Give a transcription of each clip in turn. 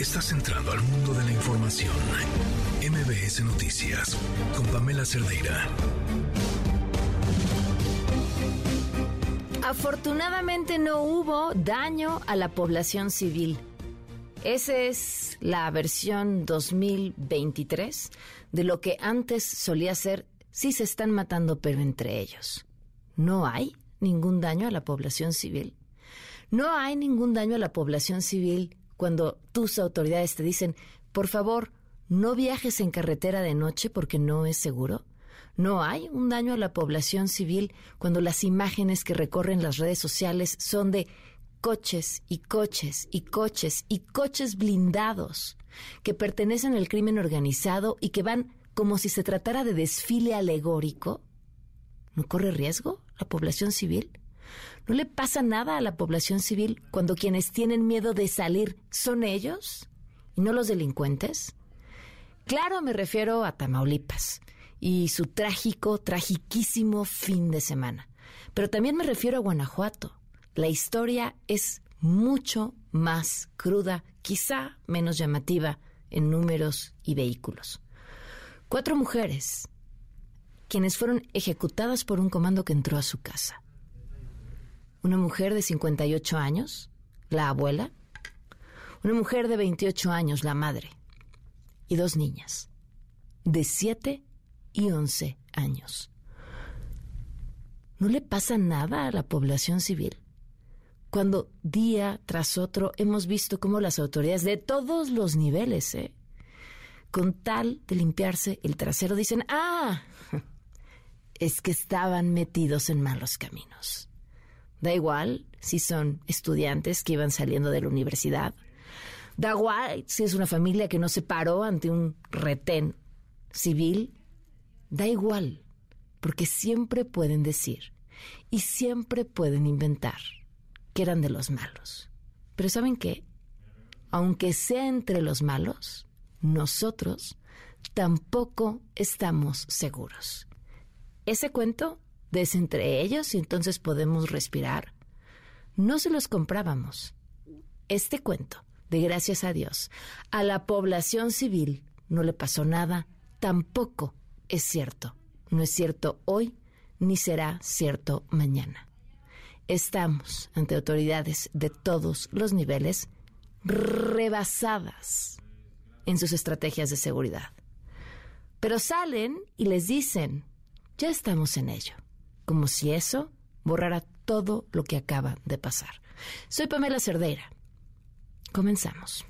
Estás entrando al mundo de la información. MBS Noticias con Pamela Cerdeira. Afortunadamente no hubo daño a la población civil. Esa es la versión 2023 de lo que antes solía ser si se están matando pero entre ellos. No hay ningún daño a la población civil. No hay ningún daño a la población civil cuando tus autoridades te dicen, por favor, no viajes en carretera de noche porque no es seguro. No hay un daño a la población civil cuando las imágenes que recorren las redes sociales son de coches y coches y coches y coches blindados que pertenecen al crimen organizado y que van como si se tratara de desfile alegórico. ¿No corre riesgo la población civil? ¿No le pasa nada a la población civil cuando quienes tienen miedo de salir son ellos y no los delincuentes? Claro, me refiero a Tamaulipas y su trágico, tragiquísimo fin de semana. Pero también me refiero a Guanajuato. La historia es mucho más cruda, quizá menos llamativa en números y vehículos. Cuatro mujeres, quienes fueron ejecutadas por un comando que entró a su casa una mujer de 58 años, la abuela, una mujer de 28 años, la madre, y dos niñas, de 7 y 11 años. ¿No le pasa nada a la población civil? Cuando día tras otro hemos visto cómo las autoridades de todos los niveles, ¿eh? con tal de limpiarse el trasero, dicen, ah, es que estaban metidos en malos caminos. Da igual si son estudiantes que iban saliendo de la universidad. Da igual si es una familia que no se paró ante un retén civil. Da igual, porque siempre pueden decir y siempre pueden inventar que eran de los malos. Pero ¿saben qué? Aunque sea entre los malos, nosotros tampoco estamos seguros. Ese cuento des entre ellos y entonces podemos respirar. No se los comprábamos. Este cuento, de gracias a Dios, a la población civil no le pasó nada, tampoco es cierto. No es cierto hoy, ni será cierto mañana. Estamos ante autoridades de todos los niveles rebasadas en sus estrategias de seguridad. Pero salen y les dicen, ya estamos en ello como si eso borrara todo lo que acaba de pasar. Soy Pamela Cerdeira. Comenzamos.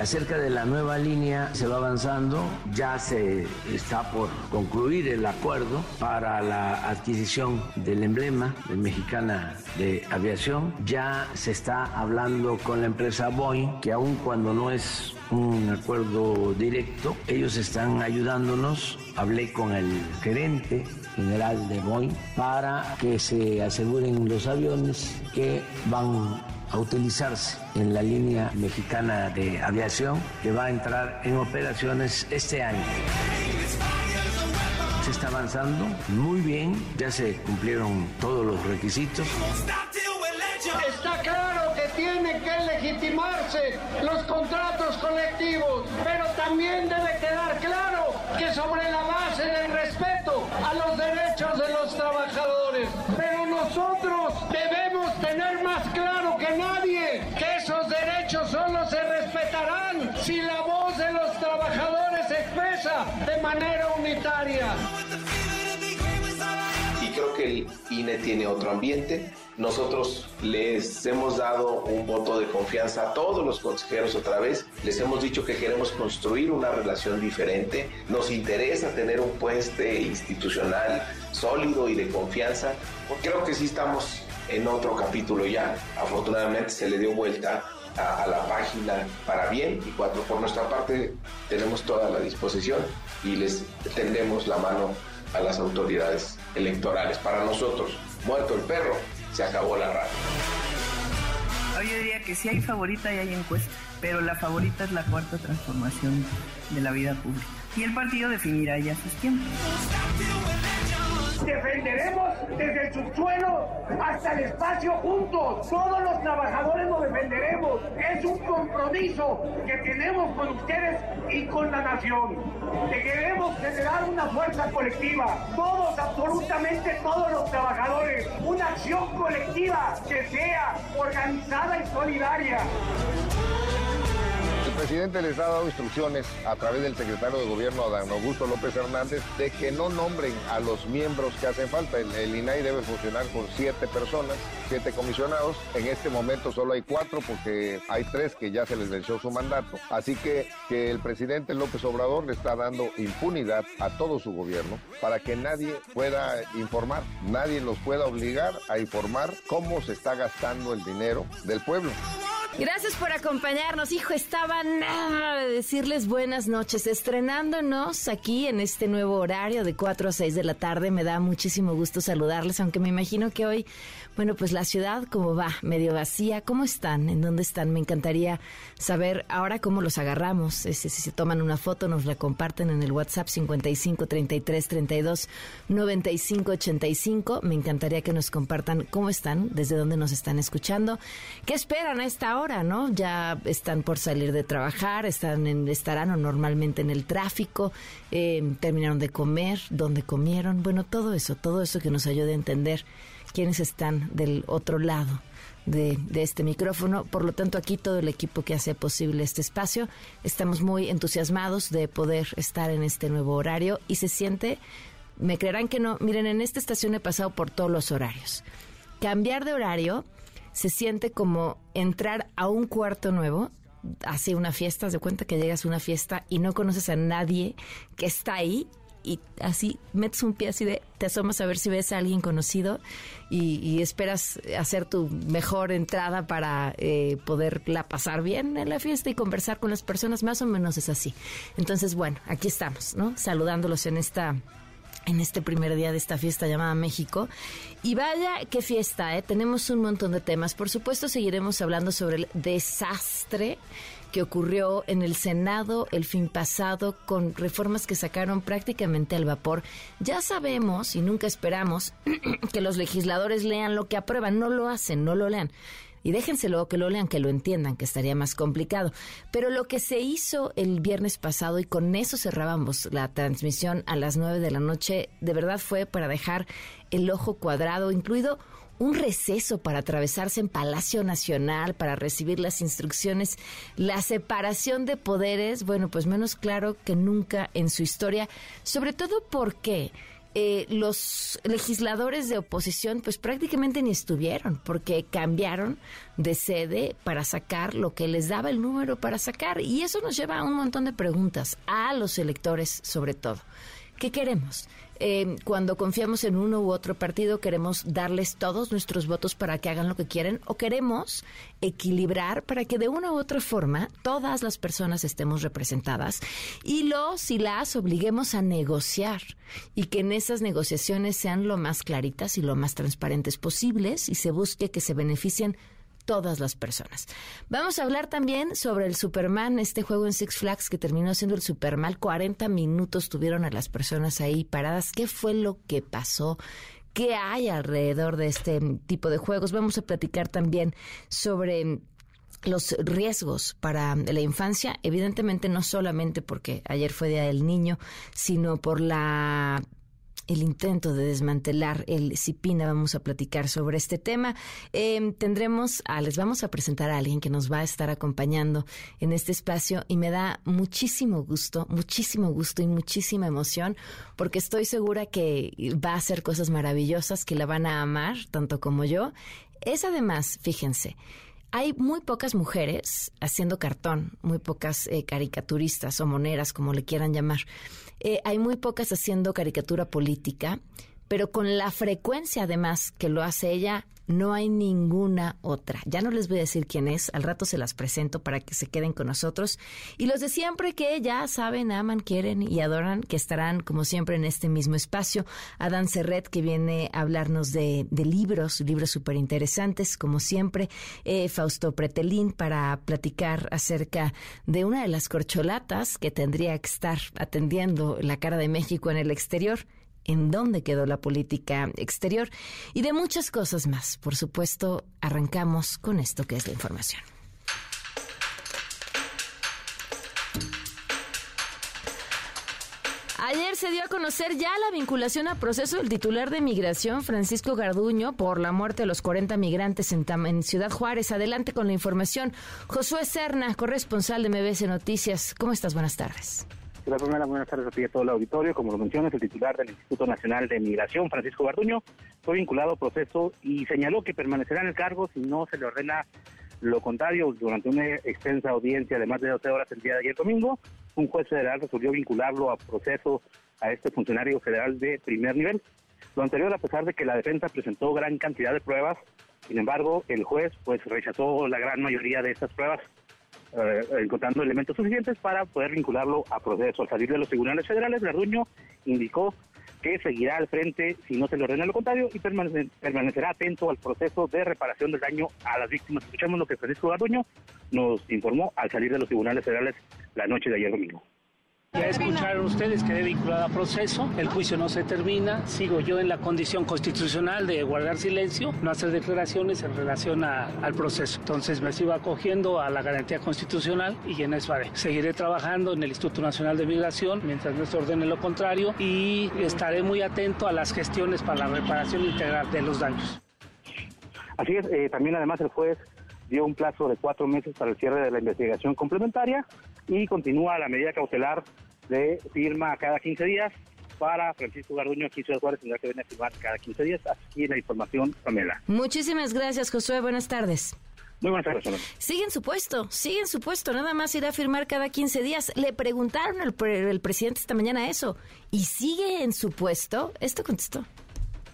Acerca de la nueva línea se va avanzando, ya se está por concluir el acuerdo para la adquisición del emblema de Mexicana de Aviación. Ya se está hablando con la empresa Boeing, que aun cuando no es un acuerdo directo, ellos están ayudándonos. Hablé con el gerente general de Boeing para que se aseguren los aviones que van a utilizarse en la línea mexicana de aviación que va a entrar en operaciones este año. Se está avanzando muy bien, ya se cumplieron todos los requisitos. Está tienen que legitimarse los contratos colectivos, pero también debe quedar claro que sobre la base del respeto a los derechos de los trabajadores. Pero nosotros debemos tener más claro que nadie que esos derechos solo se respetarán si la voz de los trabajadores se expresa de manera unitaria. Y creo que el INE tiene otro ambiente nosotros les hemos dado un voto de confianza a todos los consejeros otra vez. Les hemos dicho que queremos construir una relación diferente. Nos interesa tener un puente institucional sólido y de confianza. Creo que sí estamos en otro capítulo ya. Afortunadamente se le dio vuelta a, la página para bien y cuatro por nuestra parte tenemos toda la disposición y les tendemos la mano a las autoridades electorales. Para nosotros, muerto el perro, se acabó la radio. Yo diría que sí hay favorita y hay encuesta, pero la favorita es la cuarta transformación de la vida pública. y el partido definirá ya sus tiempos. Defenderemos desde el subsuelo hasta el espacio juntos. Todos los trabajadores lo defenderemos. Es un compromiso que tenemos con ustedes y con la nación. Que queremos generar una fuerza colectiva. Todos, absolutamente todos los trabajadores. Una acción colectiva que sea organizada y solidaria. El presidente les ha dado instrucciones a través del secretario de gobierno, Adán Augusto López Hernández, de que no nombren a los miembros que hacen falta. El, INAI debe funcionar con siete personas, siete comisionados. En este momento solo hay cuatro porque hay tres que ya se les venció su mandato. Así que, el presidente López Obrador le está dando impunidad a todo su gobierno para que nadie pueda informar, nadie los pueda obligar a informar cómo se está gastando el dinero del pueblo. Gracias por acompañarnos. Hijo, estaba nada de decirles buenas noches. Estrenándonos aquí en este nuevo horario de 4 a 6 de la tarde. Me da muchísimo gusto saludarles, aunque me imagino que hoy bueno, pues la ciudad, ¿cómo va? Medio vacía. ¿Cómo están? ¿En dónde están? Me encantaría saber ahora cómo los agarramos. si se toman una foto, nos la comparten en el WhatsApp 55 33 32 95 85. Me encantaría que nos compartan cómo están, desde dónde nos están escuchando. ¿Qué esperan a esta hora, no? Ya están por salir de trabajar, están en, estarán o normalmente en el tráfico, eh, terminaron de comer, dónde comieron. Bueno, todo eso, todo eso que nos ayude a entender quienes están del otro lado de, este micrófono. Por lo tanto, aquí todo el equipo que hace posible este espacio, estamos muy entusiasmados de poder estar en este nuevo horario y se siente, me creerán que no, miren, en esta estación he pasado por todos los horarios. Cambiar de horario se siente como entrar a un cuarto nuevo hace una fiesta, de cuenta que llegas a una fiesta y no conoces a nadie que está ahí y así metes un pie así de, te asomas a ver si ves a alguien conocido y, esperas hacer tu mejor entrada para eh, poderla pasar bien en la fiesta y conversar con las personas, más o menos es así. Entonces, bueno, aquí estamos, ¿no? Saludándolos en esta en este primer día de esta fiesta llamada México. Y vaya, qué fiesta, ¿eh? Tenemos un montón de temas. Por supuesto, seguiremos hablando sobre el desastre que ocurrió en el Senado el fin pasado con reformas que sacaron prácticamente al vapor. Ya sabemos y nunca esperamos que los legisladores lean lo que aprueban, no lo hacen, no lo lean. Y déjenselo que lo lean, que lo entiendan, que estaría más complicado. Pero lo que se hizo el viernes pasado, y con eso cerrábamos la transmisión a las nueve de la noche, de verdad fue para dejar el ojo cuadrado, incluido un receso para atravesarse en Palacio Nacional, para recibir las instrucciones, la separación de poderes, bueno, pues menos claro que nunca en su historia, sobre todo porque... Eh, los legisladores de oposición pues prácticamente ni estuvieron porque cambiaron de sede para sacar lo que les daba el número para sacar y eso nos lleva a un montón de preguntas a los electores sobre todo. ¿Qué queremos? Eh, cuando confiamos en uno u otro partido, queremos darles todos nuestros votos para que hagan lo que quieren o queremos equilibrar para que de una u otra forma todas las personas estemos representadas y los y las obliguemos a negociar y que en esas negociaciones sean lo más claritas y lo más transparentes posibles y se busque que se beneficien todas las personas. Vamos a hablar también sobre el Superman, este juego en Six Flags que terminó siendo el Superman. 40 minutos tuvieron a las personas ahí paradas. ¿Qué fue lo que pasó? ¿Qué hay alrededor de este tipo de juegos? Vamos a platicar también sobre los riesgos para la infancia, evidentemente no solamente porque ayer fue Día del Niño, sino por la el intento de desmantelar el CIPINA. Vamos a platicar sobre este tema. Em, tendremos, a, les vamos a presentar a alguien que nos va a estar acompañando en este espacio y me da muchísimo gusto, muchísimo gusto y muchísima emoción porque estoy segura que va a hacer cosas maravillosas, que la van a amar tanto como yo. Es además, fíjense, hay muy pocas mujeres haciendo cartón, muy pocas eh, caricaturistas o moneras, como le quieran llamar. Eh, hay muy pocas haciendo caricatura política, pero con la frecuencia además que lo hace ella, no hay ninguna otra. Ya no les voy a decir quién es, al rato se las presento para que se queden con nosotros. Y los de siempre que ya saben, aman, quieren y adoran, que estarán como siempre en este mismo espacio. Adán Serret, que viene a hablarnos de, libros, libros súper interesantes, como siempre. Eh, Fausto Pretelín, para platicar acerca de una de las corcholatas que tendría que estar atendiendo la cara de México en el exterior en dónde quedó la política exterior y de muchas cosas más. Por supuesto, arrancamos con esto que es la información. Ayer se dio a conocer ya la vinculación a proceso del titular de migración, Francisco Garduño, por la muerte de los 40 migrantes en, en Ciudad Juárez. Adelante con la información. Josué Serna, corresponsal de MBS Noticias. ¿Cómo estás? Buenas tardes. La primera, buenas tardes a ti y a todo el auditorio. Como lo mencionas, el titular del Instituto Nacional de Migración, Francisco Garduño, fue vinculado al proceso y señaló que permanecerá en el cargo si no se le ordena lo contrario. Durante una extensa audiencia de más de 12 horas el día de ayer domingo, un juez federal resolvió vincularlo a proceso a este funcionario federal de primer nivel. Lo anterior a pesar de que la defensa presentó gran cantidad de pruebas, sin embargo, el juez pues rechazó la gran mayoría de estas pruebas eh, encontrando elementos suficientes para poder vincularlo a proceso. Al salir de los tribunales federales, Garduño indicó que seguirá al frente si no se le ordena lo contrario y permanecerá atento al proceso de reparación del daño a las víctimas. Escuchamos lo que Francisco Garduño nos informó al salir de los tribunales federales la noche de ayer domingo. Ya escucharon ustedes que he vinculado a proceso, el juicio no se termina, sigo yo en la condición constitucional de guardar silencio, no hacer declaraciones en relación al proceso. Entonces me sigo acogiendo a la garantía constitucional y en eso haré. Seguiré trabajando en el Instituto Nacional de Migración mientras no se ordene lo contrario y estaré muy atento a las gestiones para la reparación integral de los daños. Así es, eh, también además el juez dio un plazo de cuatro meses para el cierre de la investigación complementaria y continúa la medida cautelar de firma cada 15 días para Francisco Garduño aquí en Ciudad Juárez tendrá que venir a firmar cada 15 días. Aquí la información, Pamela. Muchísimas gracias, Josué. Buenas tardes. Muy buenas tardes, Pamela. Sigue en su puesto, sigue en su puesto, nada más irá a firmar cada 15 días. Le preguntaron al el presidente esta mañana eso. ¿Y sigue en su puesto? Esto contestó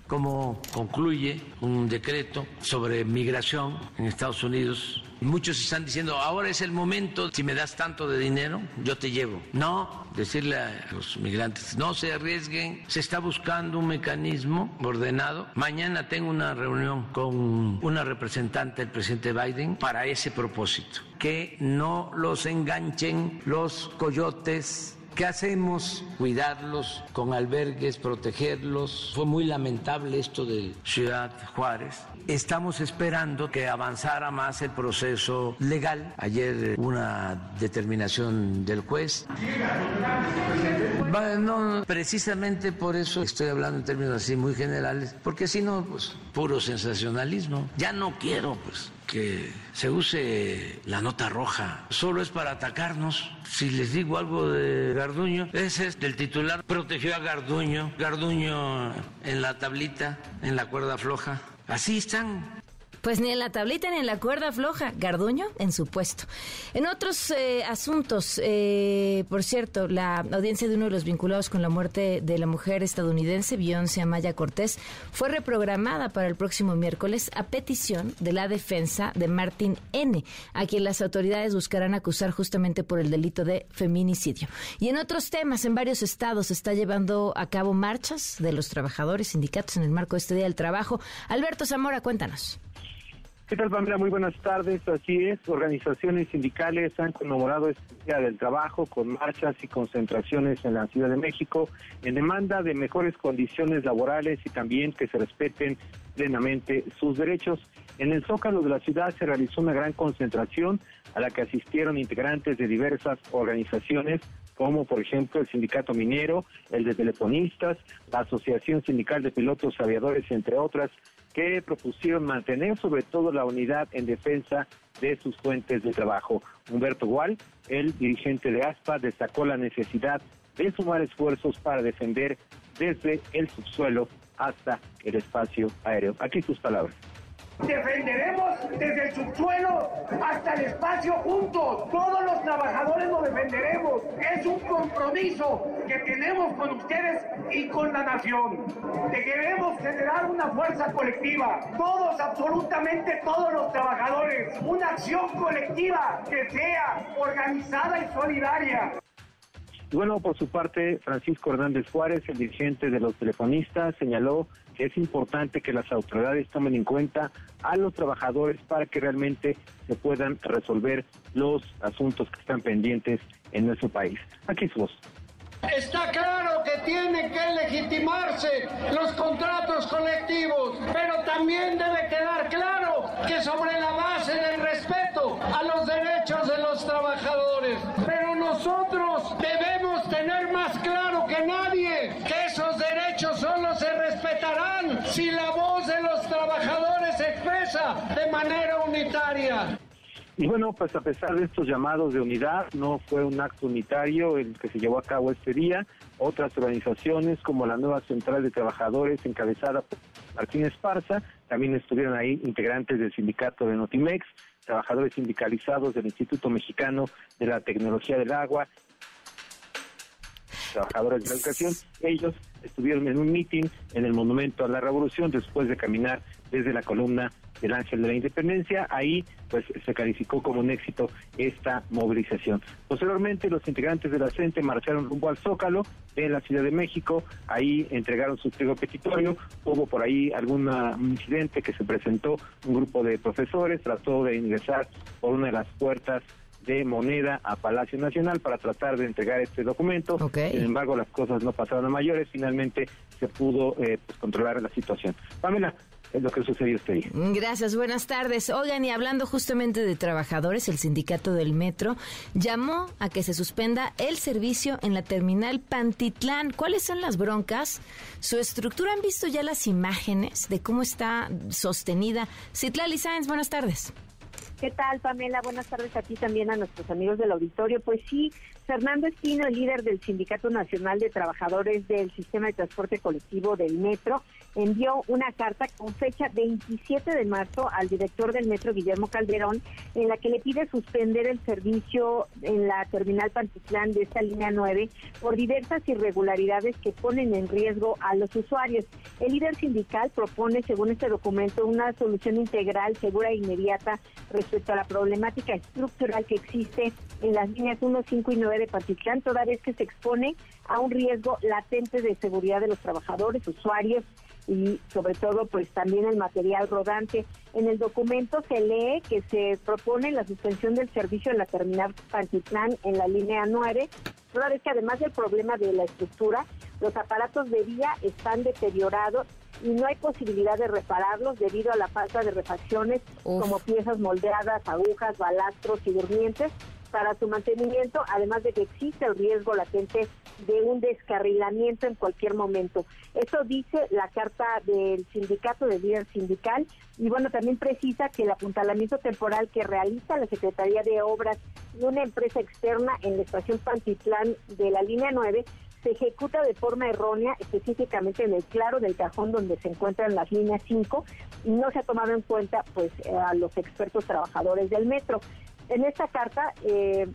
como concluye un decreto sobre migración en Estados Unidos. Muchos están diciendo, ahora es el momento, si me das tanto de dinero, yo te llevo. No, decirle a los migrantes, no se arriesguen, se está buscando un mecanismo ordenado. Mañana tengo una reunión con una representante del presidente Biden para ese propósito, que no los enganchen los coyotes ¿Qué hacemos? Cuidarlos con albergues, protegerlos. Fue muy lamentable esto de Ciudad Juárez. Estamos esperando que avanzara más el proceso legal. Ayer una determinación del juez. No, precisamente por eso estoy hablando en términos así muy generales, porque si no, pues puro sensacionalismo. Ya no quiero, pues que se use la nota roja. Solo es para atacarnos. Si les digo algo de Garduño, ese es del titular. Protegió a Garduño. Garduño en la tablita, en la cuerda floja. Así están pues ni en la tablita ni en la cuerda floja. Garduño en su puesto. En otros eh, asuntos, eh, por cierto, la audiencia de uno de los vinculados con la muerte de la mujer estadounidense, Beyoncé Amaya Cortés, fue reprogramada para el próximo miércoles a petición de la defensa de Martin N., a quien las autoridades buscarán acusar justamente por el delito de feminicidio. Y en otros temas, en varios estados está llevando a cabo marchas de los trabajadores, sindicatos en el marco de este Día del Trabajo. Alberto Zamora, cuéntanos. ¿Qué tal, Pamela? Muy buenas tardes. Así es, organizaciones sindicales han conmemorado este Día del Trabajo con marchas y concentraciones en la Ciudad de México en demanda de mejores condiciones laborales y también que se respeten plenamente sus derechos. En el Zócalo de la ciudad se realizó una gran concentración a la que asistieron integrantes de diversas organizaciones como por ejemplo el Sindicato Minero, el de Telefonistas, la Asociación Sindical de Pilotos Aviadores, entre otras, que propusieron mantener sobre todo la unidad en defensa de sus fuentes de trabajo. Humberto Gual, el dirigente de ASPA, destacó la necesidad de sumar esfuerzos para defender desde el subsuelo hasta el espacio aéreo. Aquí sus palabras. Defenderemos desde el subsuelo hasta el espacio juntos. Todos los trabajadores lo defenderemos. Es un compromiso que tenemos con ustedes y con la nación. Que queremos generar una fuerza colectiva. Todos, absolutamente todos los trabajadores. Una acción colectiva que sea organizada y solidaria. Y bueno, por su parte, Francisco Hernández Juárez, el dirigente de los telefonistas, señaló que es importante que las autoridades tomen en cuenta a los trabajadores para que realmente se puedan resolver los asuntos que están pendientes en nuestro país. Aquí su voz. Está claro que tienen que legitimarse los contratos colectivos, pero también debe quedar claro que sobre la base del respeto a los derechos de los trabajadores. Pero nosotros debemos tener más claro que nadie que esos derechos solo se respetarán si la voz de los trabajadores se expresa de manera unitaria. Y bueno, pues a pesar de estos llamados de unidad, no fue un acto unitario el que se llevó a cabo este día. Otras organizaciones como la nueva Central de Trabajadores encabezada por Martín Esparza, también estuvieron ahí integrantes del sindicato de Notimex, trabajadores sindicalizados del Instituto Mexicano de la Tecnología del Agua, trabajadores de la educación. Ellos estuvieron en un meeting en el Monumento a la Revolución después de caminar desde la columna del Ángel de la Independencia. Ahí pues se calificó como un éxito esta movilización. Posteriormente los integrantes de la CENTE marcharon rumbo al Zócalo de la Ciudad de México. Ahí entregaron su pliego petitorio. Hubo por ahí algún incidente que se presentó. Un grupo de profesores trató de ingresar por una de las puertas de moneda a Palacio Nacional para tratar de entregar este documento. Sin embargo, las cosas no pasaron a mayores. Finalmente se pudo eh, pues, controlar la situación. Pamela, es lo que sucedió este día. Gracias, buenas tardes. Oigan, y hablando justamente de trabajadores, el sindicato del metro llamó a que se suspenda el servicio en la terminal Pantitlán. ¿Cuáles son las broncas? Su estructura, ¿han visto ya las imágenes de cómo está sostenida? Citlali Sáenz, buenas tardes. ¿Qué tal, Pamela? Buenas tardes a ti también, a nuestros amigos del auditorio. Pues sí, Fernando Espino, el líder del Sindicato Nacional de Trabajadores del Sistema de Transporte Colectivo del Metro, envió una carta con fecha 27 de marzo al director del Metro, Guillermo Calderón, en la que le pide suspender el servicio en la terminal Pantitlán de esta línea 9 por diversas irregularidades que ponen en riesgo a los usuarios. El líder sindical propone, según este documento, una solución integral, segura e inmediata respecto a la problemática estructural que existe en las líneas 1, 5 y 9 de Pantitlán, toda vez que se expone a un riesgo latente de seguridad de los trabajadores, usuarios y sobre todo pues también el material rodante. En el documento se lee que se propone la suspensión del servicio en la terminal Pantitlán en la línea 9, toda vez que además del problema de la estructura, los aparatos de vía están deteriorados y no hay posibilidad de repararlos debido a la falta de refacciones como piezas moldeadas, agujas, balastros y durmientes para su mantenimiento, además de que existe el riesgo latente de un descarrilamiento en cualquier momento. Eso dice la carta del sindicato de líder sindical y bueno, también precisa que el apuntalamiento temporal que realiza la Secretaría de Obras y una empresa externa en la estación Pantitlán de la línea 9 se ejecuta de forma errónea, específicamente en el claro del cajón donde se encuentran las líneas 5 y no se ha tomado en cuenta pues a los expertos trabajadores del metro. En esta carta, eh,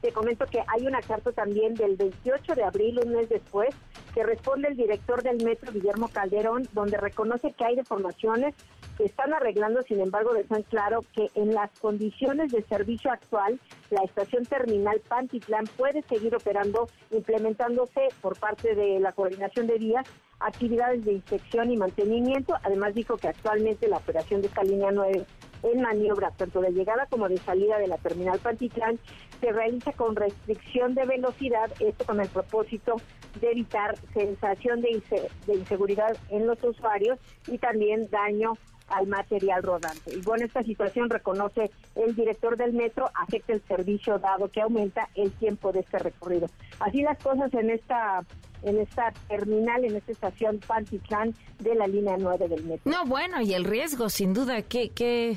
te comento que hay una carta también del 28 de abril, un mes después, que responde el director del metro, Guillermo Calderón, donde reconoce que hay deformaciones que están arreglando, sin embargo, dejan claro que en las condiciones de servicio actual, la estación terminal Pantitlán puede seguir operando, implementándose por parte de la coordinación de vías actividades de inspección y mantenimiento. Además dijo que actualmente la operación de esta línea 9 en maniobra, tanto de llegada como de salida de la terminal Pantitlán, se realiza con restricción de velocidad, esto con el propósito de evitar sensación de, de inseguridad en los usuarios y también daño al material rodante. Y bueno, esta situación reconoce el director del metro, afecta el servicio dado que aumenta el tiempo de este recorrido. Así las cosas en esta en esta terminal, en esta estación Pantitlán de la línea 9 del metro. No, bueno, y el riesgo, sin duda, qué, qué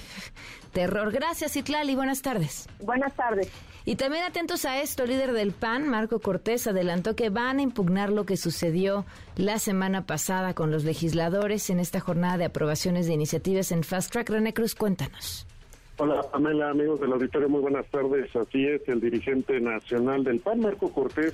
terror. Gracias, Itlali, buenas tardes. Buenas tardes. Y también atentos a esto, líder del PAN, Marco Cortés, adelantó que van a impugnar lo que sucedió la semana pasada con los legisladores en esta jornada de aprobaciones de iniciativas en Fast Track. René Cruz, cuéntanos. Hola, Pamela, amigos del auditorio, muy buenas tardes. Así es, el dirigente nacional del PAN, Marco Cortés,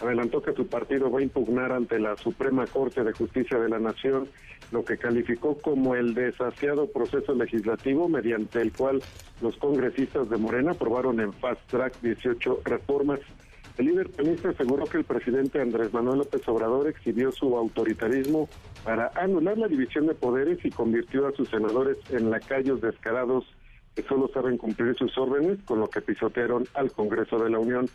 adelantó que su partido va a impugnar ante la Suprema Corte de Justicia de la Nación lo que calificó como el desasiado proceso legislativo mediante el cual los congresistas de Morena aprobaron en fast track 18 reformas. El líder panista aseguró que el presidente Andrés Manuel López Obrador exhibió su autoritarismo para anular la división de poderes y convirtió a sus senadores en lacayos descarados que solo saben cumplir sus órdenes, con lo que pisotearon al Congreso de la Unión.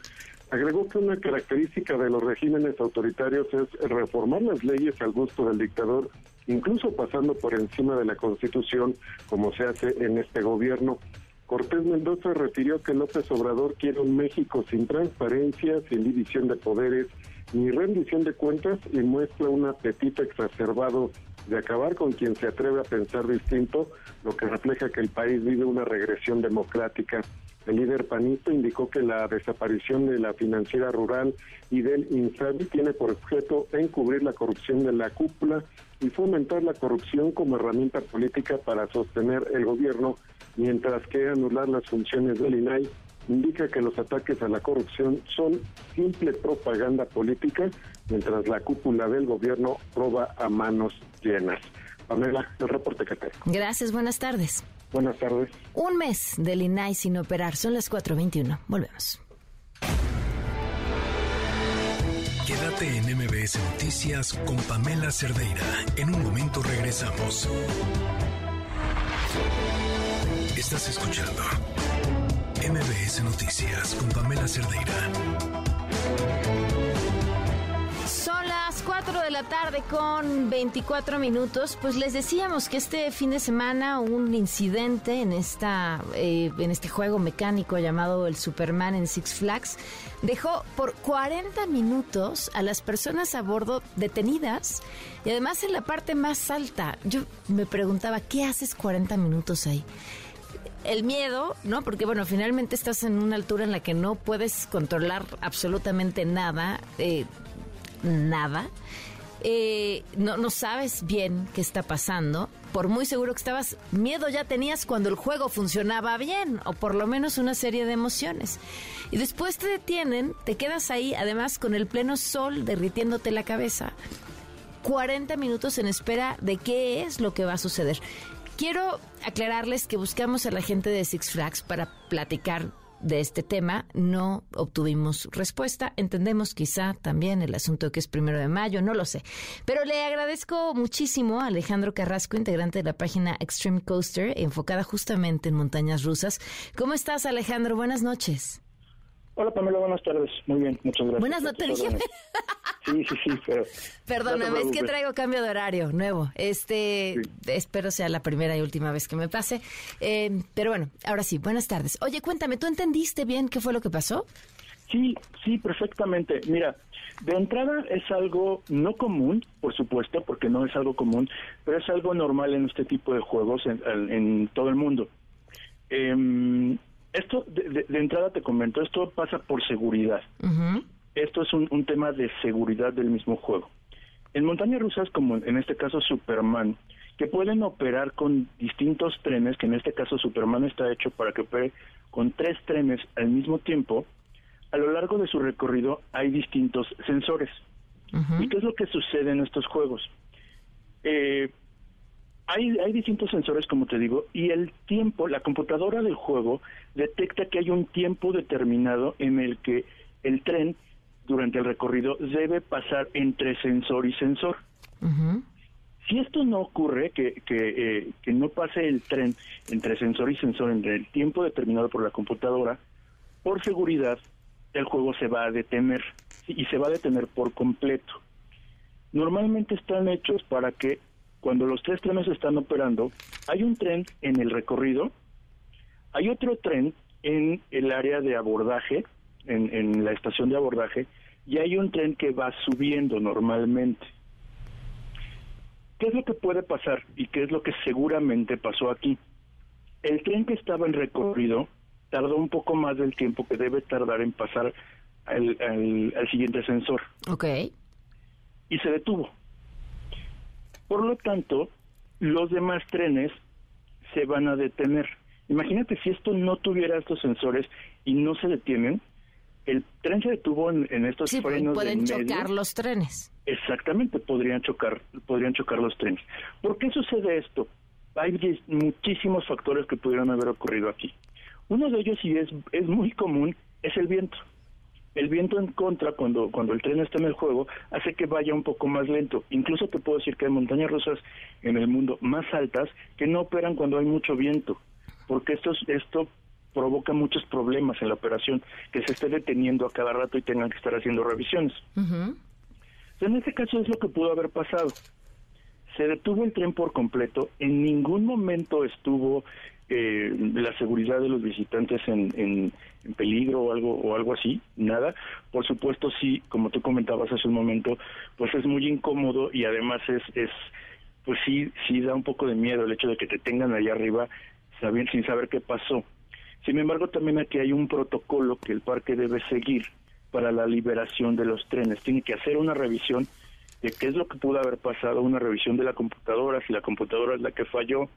Agregó que una característica de los regímenes autoritarios es reformar las leyes al gusto del dictador, incluso pasando por encima de la Constitución, como se hace en este gobierno. Cortés Mendoza refirió que López Obrador quiere un México sin transparencia, sin división de poderes ni rendición de cuentas y muestra un apetito exacerbado de acabar con quien se atreve a pensar distinto, lo que refleja que el país vive una regresión democrática. El líder panista indicó que la desaparición de la financiera rural y del INSABI tiene por objeto encubrir la corrupción de la cúpula y fomentar la corrupción como herramienta política para sostener el gobierno, mientras que anular las funciones del INAI indica que los ataques a la corrupción son simple propaganda política, mientras la cúpula del gobierno roba a manos llenas. Pamela, el reporte que tengo. Gracias, buenas tardes. Buenas tardes. Un mes del INAI sin operar, son las 4.21. Volvemos. Quédate en MBS Noticias con Pamela Cerdeira. En un momento regresamos. Estás escuchando MBS Noticias con Pamela Cerdeira. Son las 4 de la tarde con 24 minutos. Pues les decíamos que este fin de semana un incidente en esta eh, en este juego mecánico llamado el Superman en Six Flags dejó por 40 minutos a las personas a bordo detenidas y además en la parte más alta. Yo me preguntaba, ¿qué haces 40 minutos ahí? el miedo, ¿no? Porque bueno, finalmente estás en una altura en la que no puedes controlar absolutamente nada, eh, nada. Eh, no, no sabes bien qué está pasando. Por muy seguro que estabas, miedo ya tenías cuando el juego funcionaba bien, o por lo menos una serie de emociones. Y después te detienen, te quedas ahí, además con el pleno sol derritiéndote la cabeza. 40 minutos en espera de qué es lo que va a suceder. Quiero aclararles que buscamos a la gente de Six Flags para platicar de este tema. No obtuvimos respuesta. Entendemos quizá también el asunto que es primero de mayo, no lo sé. Pero le agradezco muchísimo a Alejandro Carrasco, integrante de la página Extreme Coaster, enfocada justamente en montañas rusas. ¿Cómo estás, Alejandro? Buenas noches. Hola Pamela, buenas tardes. Muy bien, muchas gracias. Buenas noches. Sí, sí, sí, pero... Perdóname, es que traigo cambio de horario nuevo. Este, espero sea la primera y última vez que me pase. Eh, pero bueno, ahora sí, buenas tardes. Oye, cuéntame, ¿tú entendiste bien qué fue lo que pasó? Sí, sí, perfectamente. Mira, de entrada es algo no común, por supuesto, porque no es algo común, pero es algo normal en este tipo de juegos en, en todo el mundo. Eh, esto, de, entrada te comento, esto pasa por seguridad. Esto es un, tema de seguridad del mismo juego. En montañas rusas, como en este caso Superman, que pueden operar con distintos trenes, que en este caso Superman está hecho para que opere con tres trenes al mismo tiempo, a lo largo de su recorrido hay distintos sensores. ¿Y qué es lo que sucede en estos juegos? Eh, hay, distintos sensores, como te digo, y el tiempo, la computadora del juego detecta que hay un tiempo determinado en el que el tren durante el recorrido debe pasar entre sensor y sensor. Si esto no ocurre, que, que, eh, que no pase el tren entre sensor y sensor en el tiempo determinado por la computadora, por seguridad, el juego se va a detener y se va a detener por completo. Normalmente están hechos para que cuando los tres trenes están operando, hay un tren en el recorrido, hay otro tren en el área de abordaje, en, la estación de abordaje, y hay un tren que va subiendo normalmente. ¿Qué es lo que puede pasar y qué es lo que seguramente pasó aquí? El tren que estaba en recorrido tardó un poco más del tiempo que debe tardar en pasar al, al siguiente sensor. Ok. Y se detuvo. Por lo tanto, los demás trenes se van a detener. Imagínate si esto no tuviera estos sensores y no se detienen, el tren se detuvo en, estos sí, frenos pueden chocar los trenes. Exactamente, podrían chocar, podrían chocar los trenes. ¿Por qué sucede esto? Hay muchísimos factores que pudieran haber ocurrido aquí. Uno de ellos, y es, es muy común, es el viento. El viento en contra, cuando, cuando el tren está en el juego, hace que vaya un poco más lento. Incluso te puedo decir que hay montañas rusas en el mundo más altas que no operan cuando hay mucho viento, porque esto, esto provoca muchos problemas en la operación, que se esté deteniendo a cada rato y tengan que estar haciendo revisiones. En este caso es lo que pudo haber pasado. Se detuvo el tren por completo, en ningún momento estuvo eh, la seguridad de los visitantes en, en, peligro o algo o algo así, nada. Por supuesto, sí, como tú comentabas hace un momento, pues es muy incómodo y además es, es pues sí, sí da un poco de miedo el hecho de que te tengan allá arriba sin saber qué pasó. Sin embargo, también aquí hay un protocolo que el parque debe seguir para la liberación de los trenes. Tiene que hacer una revisión de qué es lo que pudo haber pasado, una revisión de la computadora, si la computadora es la que falló.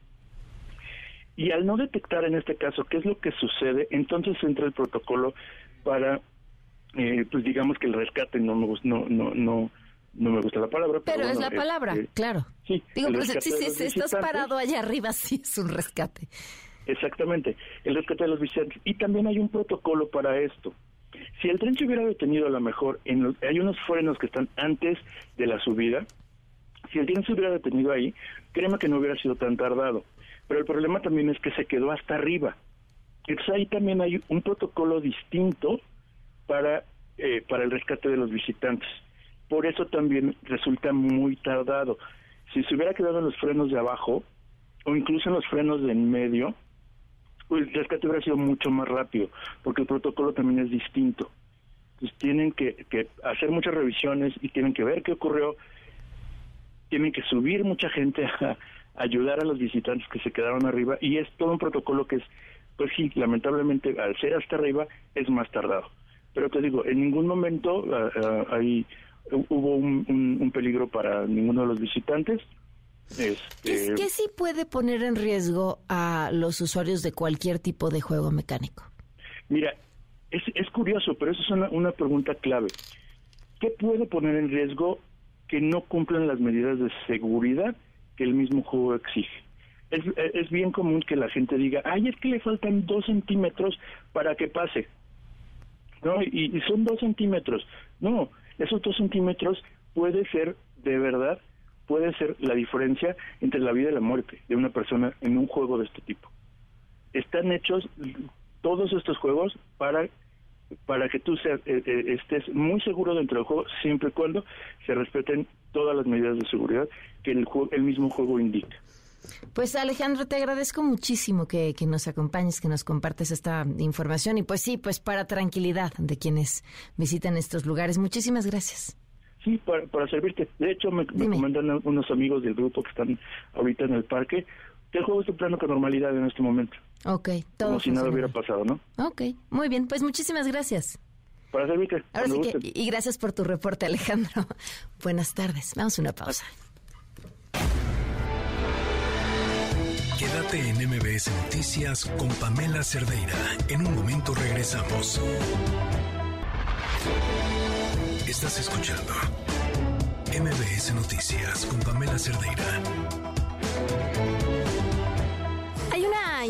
Y al no detectar en este caso qué es lo que sucede, entonces entra el protocolo para, eh, pues digamos que el rescate no me gusta, no, no, no, no me gusta la palabra. Pero, es la palabra, este, claro. Sí. Digo, pues, si, si estás parado allá arriba, sí es un rescate. Exactamente, el rescate de los visitantes. Y también hay un protocolo para esto. Si el tren se hubiera detenido a lo mejor, en hay unos frenos que están antes de la subida, si el tren se hubiera detenido ahí, créeme que no hubiera sido tan tardado. Pero el problema también es que se quedó hasta arriba. Entonces ahí también hay un protocolo distinto para, eh, para el rescate de los visitantes. Por eso también resulta muy tardado. Si se hubiera quedado en los frenos de abajo, o incluso en los frenos de en medio, pues el rescate hubiera sido mucho más rápido, porque el protocolo también es distinto. Entonces tienen que, hacer muchas revisiones y tienen que ver qué ocurrió, tienen que subir mucha gente a, ayudar a los visitantes que se quedaron arriba y es todo un protocolo que es, pues sí, lamentablemente al ser hasta arriba es más tardado. Pero te digo, en ningún momento ah, ah, ahí hubo un peligro para ninguno de los visitantes este... ¿Qué, sí puede poner en riesgo a los usuarios de cualquier tipo de juego mecánico? Mira, es, es curioso, pero eso es una, una pregunta clave. ¿Qué puede poner en riesgo que no cumplan las medidas de seguridad que el mismo juego exige? Es, es, bien común que la gente diga, ay, es que le faltan dos centímetros para que pase. No, y, y son dos centímetros. No, esos dos centímetros puede ser de verdad puede ser la diferencia entre la vida y la muerte de una persona en un juego de este tipo. Están hechos todos estos juegos para para que tú eh, eh, estés muy seguro dentro del juego siempre y cuando se respeten todas las medidas de seguridad que el, el mismo juego indica. Pues Alejandro, te agradezco muchísimo que, que, nos acompañes, que nos compartes esta información y pues sí, pues para tranquilidad de quienes visitan estos lugares. Muchísimas gracias. Sí, para, servirte. De hecho, me, comentan unos amigos del grupo que están ahorita en el parque que el juego está plano con normalidad en este momento. Ok, todo Como si nada hubiera pasado, ¿no? Ok, muy bien. Pues muchísimas gracias. Para servirte. Ahora sí que, y gracias por tu reporte, Alejandro. Buenas tardes. Vamos a una pausa. Quédate en MBS Noticias con Pamela Cerdeira. En un momento regresamos. Estás escuchando MBS Noticias con Pamela Cerdeira.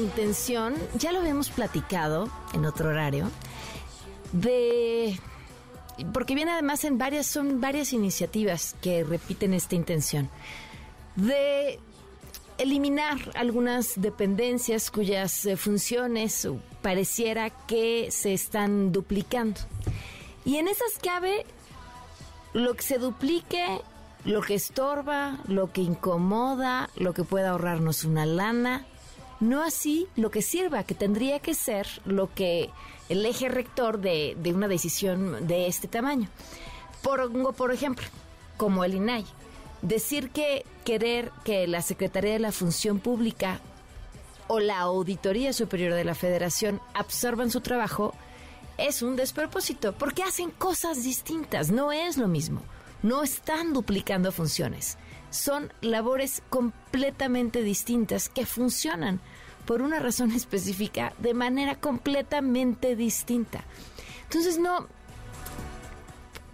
Intención, ya lo habíamos platicado en otro horario, de porque viene además en varias, son varias iniciativas que repiten esta intención, de eliminar algunas dependencias cuyas eh, funciones pareciera que se están duplicando. Y en esas cabe lo que se duplique, lo que estorba, lo que incomoda, lo que pueda ahorrarnos una lana, no así lo que sirva, que tendría que ser lo que el eje rector de, una decisión de este tamaño. Pongo, por ejemplo, como el INAI, decir que querer que la Secretaría de la Función Pública o la Auditoría Superior de la Federación absorban su trabajo es un despropósito, porque hacen cosas distintas, no es lo mismo, no están duplicando funciones, son labores completamente distintas que funcionan por una razón específica de manera completamente distinta. Entonces no,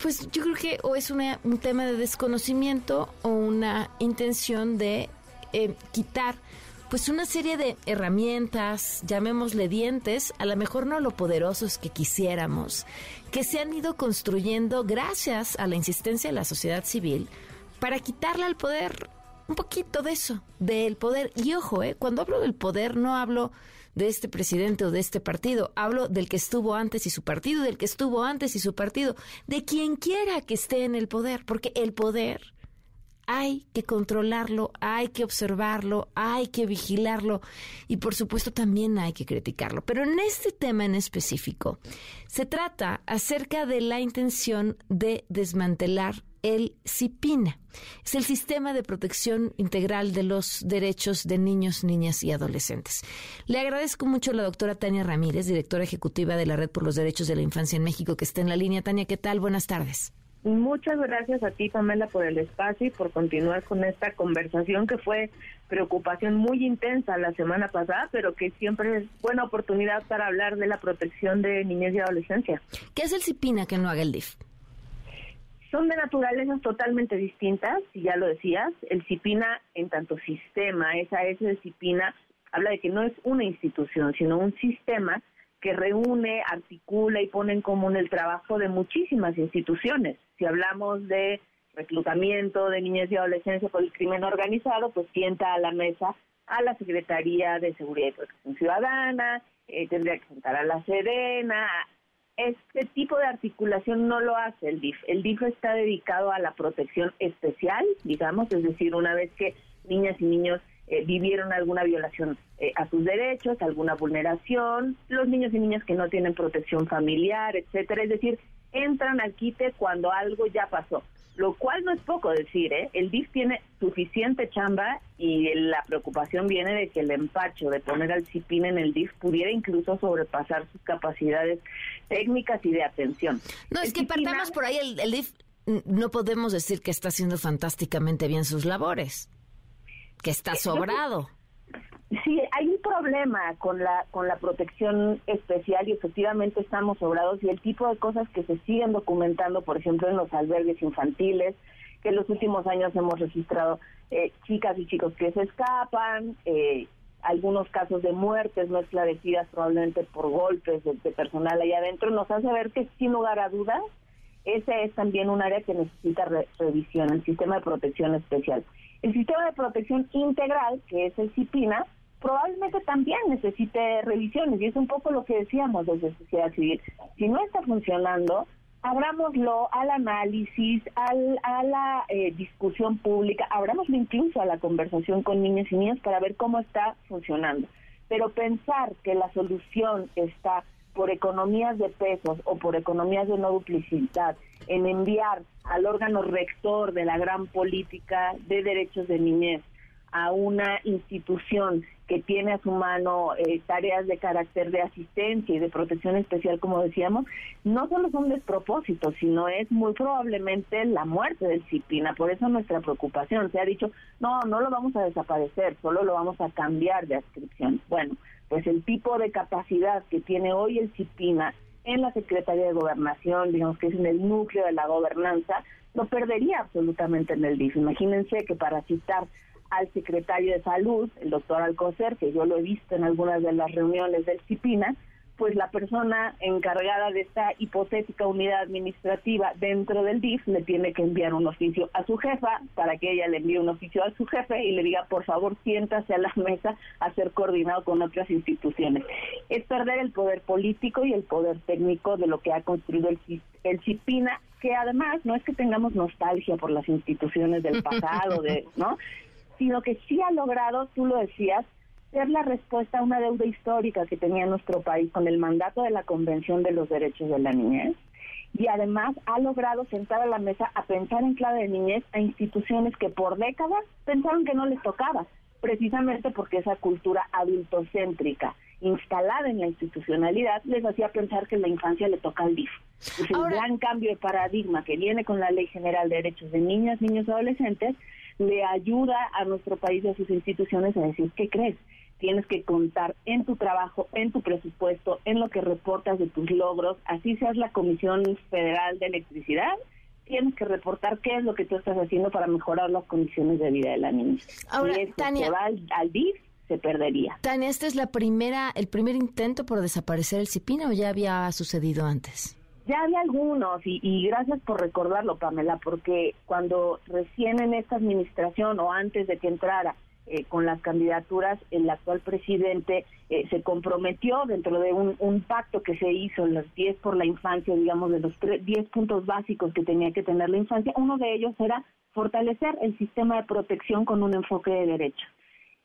pues yo creo que o es un tema de desconocimiento o una intención de eh, quitar pues una serie de herramientas, llamémosle dientes, a lo mejor no lo poderosos que quisiéramos, que se han ido construyendo gracias a la insistencia de la sociedad civil para quitarle al poder un poquito de eso, del poder. Y ojo, eh, cuando hablo del poder no hablo de este presidente o de este partido, hablo del que estuvo antes y su partido, del que estuvo antes y su partido, de quien quiera que esté en el poder, porque el poder hay que controlarlo, hay que observarlo, hay que vigilarlo y por supuesto también hay que criticarlo. Pero en este tema en específico se trata acerca de la intención de desmantelar el CIPINA. Es el Sistema de Protección Integral de los Derechos de Niños, Niñas y Adolescentes. Le agradezco mucho a la doctora Tania Ramírez, directora ejecutiva de la Red por los Derechos de la Infancia en México, que está en la línea. Tania, ¿qué tal? Buenas tardes. Muchas gracias a ti, Pamela, por el espacio y por continuar con esta conversación que fue preocupación muy intensa la semana pasada, pero que siempre es buena oportunidad para hablar de la protección de niñez y adolescencia. ¿Qué es el CIPINA que no haga el DIF? Son de naturalezas totalmente distintas, si ya lo decías. El CIPINA, en tanto sistema, esa es el CIPINA, habla de que no es una institución, sino un sistema que reúne, articula y pone en común el trabajo de muchísimas instituciones. Si hablamos de reclutamiento de niñez y adolescencia por el crimen organizado, pues sienta a la mesa a la Secretaría de Seguridad y Protección Ciudadana, eh, tendría que sentar a la Serena. Este tipo de articulación no lo hace el DIF. El DIF está dedicado a la protección especial, digamos, es decir, una vez que niñas y niños eh, vivieron alguna violación eh, a sus derechos, alguna vulneración, los niños y niñas que no tienen protección familiar, etcétera, es decir, entran al quite cuando algo ya pasó, lo cual no es poco decir, ¿eh? El DIF tiene suficiente chamba y la preocupación viene de que el empacho de poner al CIPIN en el DIF pudiera incluso sobrepasar sus capacidades técnicas y de atención. No, es que partamos por ahí, el, el DIF no podemos decir que está haciendo fantásticamente bien sus labores que está sobrado. Sí, hay un problema con la con la protección especial y efectivamente estamos sobrados y el tipo de cosas que se siguen documentando, por ejemplo, en los albergues infantiles, que en los últimos años hemos registrado eh, chicas y chicos que se escapan, eh, algunos casos de muertes no esclarecidas probablemente por golpes de, personal ahí adentro, nos hace ver que sin lugar a dudas ese es también un área que necesita revisión, el sistema de protección especial. El sistema de protección integral, que es el CIPINA, probablemente también necesite revisiones y es un poco lo que decíamos desde sociedad civil. Si no está funcionando, abrámoslo al análisis, al, a la eh, discusión pública, abrámoslo incluso a la conversación con niños y niñas para ver cómo está funcionando. Pero pensar que la solución está por economías de pesos o por economías de no duplicidad en enviar al órgano rector de la gran política de derechos de niñez a una institución que tiene a su mano eh, tareas de carácter de asistencia y de protección especial, como decíamos, no solo son despropósitos, sino es muy probablemente la muerte del CIPINA. Por eso nuestra preocupación. Se ha dicho, no, no lo vamos a desaparecer, solo lo vamos a cambiar de adscripción. Bueno, pues el tipo de capacidad que tiene hoy el CIPINA en la Secretaría de Gobernación, digamos que es en el núcleo de la gobernanza, lo perdería absolutamente en el DIF. Imagínense que para citar al secretario de Salud, el doctor Alcocer, que yo lo he visto en algunas de las reuniones del CIPINA, pues la persona encargada de esta hipotética unidad administrativa dentro del DIF le tiene que enviar un oficio a su jefa para que ella le envíe un oficio a su jefe y le diga, por favor, siéntase a la mesa a ser coordinado con otras instituciones. Es perder el poder político y el poder técnico de lo que ha construido el, el CIPINA, que además no es que tengamos nostalgia por las instituciones del pasado, de, ¿no? Sino que sí ha logrado, tú lo decías, ser la respuesta a una deuda histórica que tenía nuestro país con el mandato de la Convención de los Derechos de la Niñez y además ha logrado sentar a la mesa a pensar en clave de niñez a instituciones que por décadas pensaron que no les tocaba, precisamente porque esa cultura adultocéntrica instalada en la institucionalidad les hacía pensar que la infancia le toca al DIF. Es el gran cambio de paradigma que viene con la Ley General de Derechos de Niñas, Niños y Adolescentes le ayuda a nuestro país y a sus instituciones a decir, ¿qué crees? Tienes que contar en tu trabajo, en tu presupuesto, en lo que reportas de tus logros, así seas la Comisión Federal de Electricidad, tienes que reportar qué es lo que tú estás haciendo para mejorar las condiciones de vida de la niña. Ahora, y eso Tania, se va al, al DIF, se perdería. Tania, ¿este es la primera, el primer intento por desaparecer el CIPINA o ya había sucedido antes? Ya había algunos y, y, gracias por recordarlo, Pamela, porque cuando recién en esta administración o antes de que entrara eh, con las candidaturas, el actual presidente eh, se comprometió dentro de un, pacto que se hizo en los 10 por la infancia, digamos, de los 10 puntos básicos que tenía que tener la infancia, uno de ellos era fortalecer el sistema de protección con un enfoque de derechos.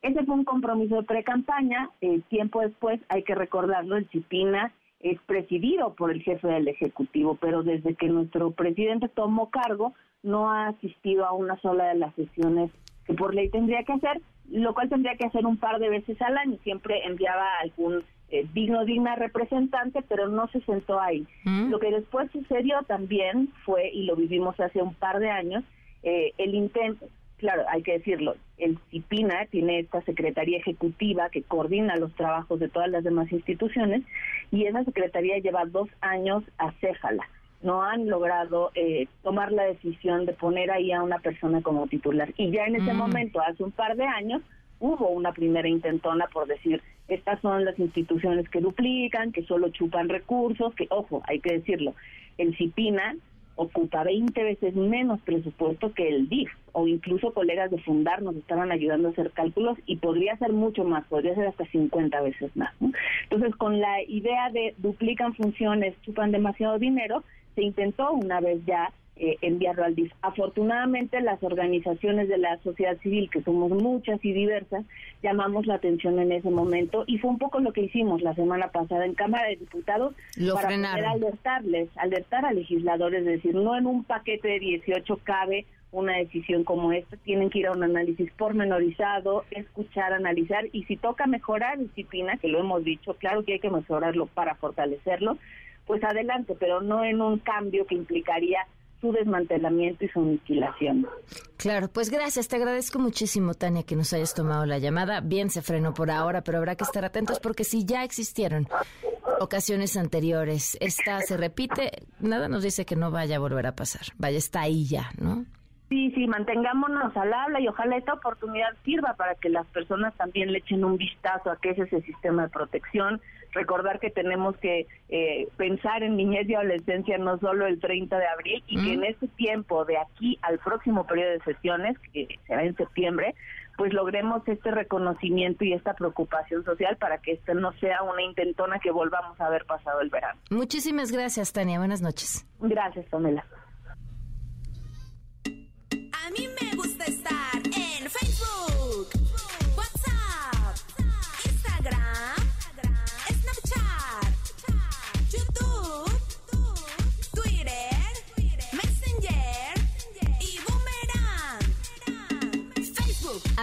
Ese fue un compromiso de pre-campaña. Eh, tiempo después, hay que recordarlo, el CIPINA es presidido por el jefe del Ejecutivo, pero desde que nuestro presidente tomó cargo, no ha asistido a una sola de las sesiones que por ley tendría que hacer, lo cual tendría que hacer un par de veces al año. Siempre enviaba algún eh, digno, digna representante, pero no se sentó ahí. ¿Mm? Lo que después sucedió también fue, y lo vivimos hace un par de años, eh, el intento, claro, hay que decirlo, el CIPINA tiene esta Secretaría Ejecutiva que coordina los trabajos de todas las demás instituciones y esa Secretaría lleva dos años a céfala. No han logrado eh, tomar la decisión de poner ahí a una persona como titular. Y ya en ese mm. momento, hace un par de años, hubo una primera intentona por decir, estas son las instituciones que duplican, que solo chupan recursos, que, ojo, hay que decirlo, el CIPINA ocupa 20 veces menos presupuesto que el DIF, o incluso colegas de Fundar nos estaban ayudando a hacer cálculos y podría ser mucho más, podría ser hasta 50 veces más. ¿no? Entonces, con la idea de duplican funciones, chupan demasiado dinero, se intentó una vez ya eh, enviarlo al DIF. Afortunadamente, las organizaciones de la sociedad civil, que somos muchas y diversas, llamamos la atención en ese momento y fue un poco lo que hicimos la semana pasada en Cámara de Diputados lo para poder alertarles, alertar a legisladores, es decir, no en un paquete de 18 cabe una decisión como esta, tienen que ir a un análisis pormenorizado, escuchar, analizar y si toca mejorar disciplina, que lo hemos dicho, claro que hay que mejorarlo para fortalecerlo, pues adelante, pero no en un cambio que implicaría su desmantelamiento y su aniquilación. Claro, pues gracias, te agradezco muchísimo, Tania, que nos hayas tomado la llamada. Bien se frenó por ahora, pero habrá que estar atentos porque si ya existieron ocasiones anteriores, esta se repite, nada nos dice que no vaya a volver a pasar. Vaya, está ahí ya, ¿no? Sí, sí, mantengámonos al habla y ojalá esta oportunidad sirva para que las personas también le echen un vistazo a qué es ese sistema de protección, recordar que tenemos que eh, pensar en niñez y adolescencia no solo el 30 de abril y mm. que en este tiempo de aquí al próximo periodo de sesiones, que será en septiembre, pues logremos este reconocimiento y esta preocupación social para que esto no sea una intentona que volvamos a haber pasado el verano. Muchísimas gracias, Tania. Buenas noches. Gracias, Pamela. A mí me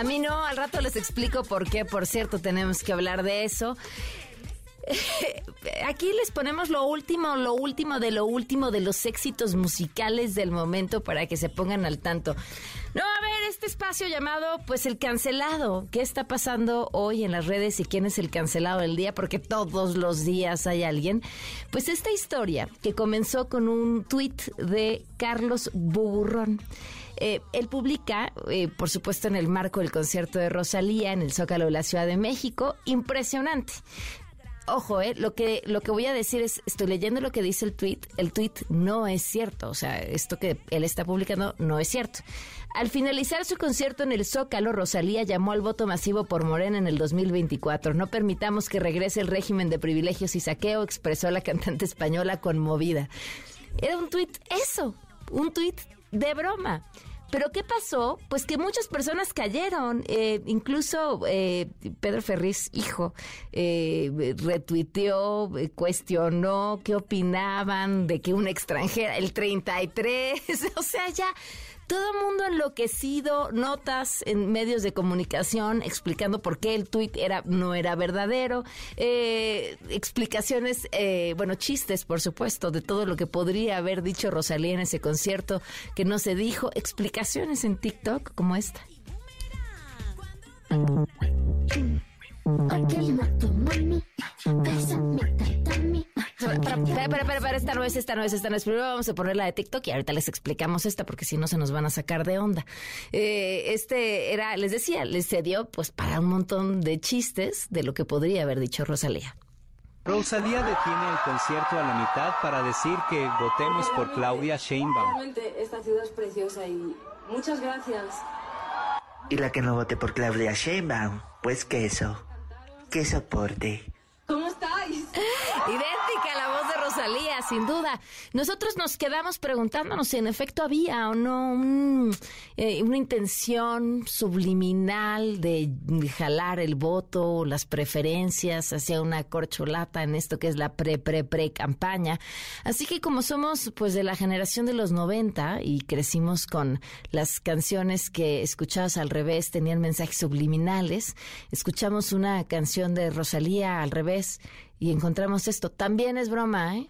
A mí no, al rato les explico por qué. Por cierto, tenemos que hablar de eso. Aquí les ponemos lo último, lo último de lo último de los éxitos musicales del momento para que se pongan al tanto. No, a ver, este espacio llamado, pues el cancelado. ¿Qué está pasando hoy en las redes y quién es el cancelado del día? Porque todos los días hay alguien. Pues esta historia que comenzó con un tuit de Carlos Buburrón. Eh, él publica, eh, por supuesto, en el marco del concierto de Rosalía en el Zócalo de la Ciudad de México, impresionante ojo, eh, lo que lo que voy a decir es, estoy leyendo lo que dice el tweet, el tweet no es cierto, o sea, esto que él está publicando no es cierto. Al finalizar su concierto en el Zócalo, Rosalía llamó al voto masivo por Morena en el 2024. No permitamos que regrese el régimen de privilegios y saqueo, expresó la cantante española conmovida. Era un tuit eso, un tuit de broma. Pero ¿qué pasó? Pues que muchas personas cayeron. Eh, incluso eh, Pedro Ferriz, hijo, eh, retuiteó, eh, cuestionó qué opinaban de que una extranjera, el 33, o sea, ya todo el mundo enloquecido, notas en medios de comunicación explicando por qué el tuit era, no era verdadero, eh, explicaciones, eh, bueno, chistes, por supuesto, de todo lo que podría haber dicho Rosalía en ese concierto que no se dijo, explicaciones en TikTok como esta. Para, para, para, para, esta no es, esta no es, esta no es. Primero vamos a poner la de TikTok y ahorita les explicamos esta porque si no se nos van a sacar de onda. Eh, este era, les decía, les cedió pues para un montón de chistes de lo que podría haber dicho Rosalía. Rosalía detiene el concierto a la mitad para decir que votemos por Claudia Sheinbaum. Realmente esta ciudad es preciosa y muchas gracias. Y la que no vote por Claudia Sheinbaum, pues queso. Que soporte. ¿Cómo estáis? Idéntica a la voz de Sin duda. Nosotros nos quedamos preguntándonos si en efecto había o no un, eh, una intención subliminal de jalar el voto, las preferencias hacia una corcholata en esto que es la pre-pre-pre campaña. Así que como somos pues de la generación de los 90 y crecimos con las canciones que escuchabas al revés tenían mensajes subliminales, escuchamos una canción de Rosalía al revés y encontramos esto. También es broma, ¿eh?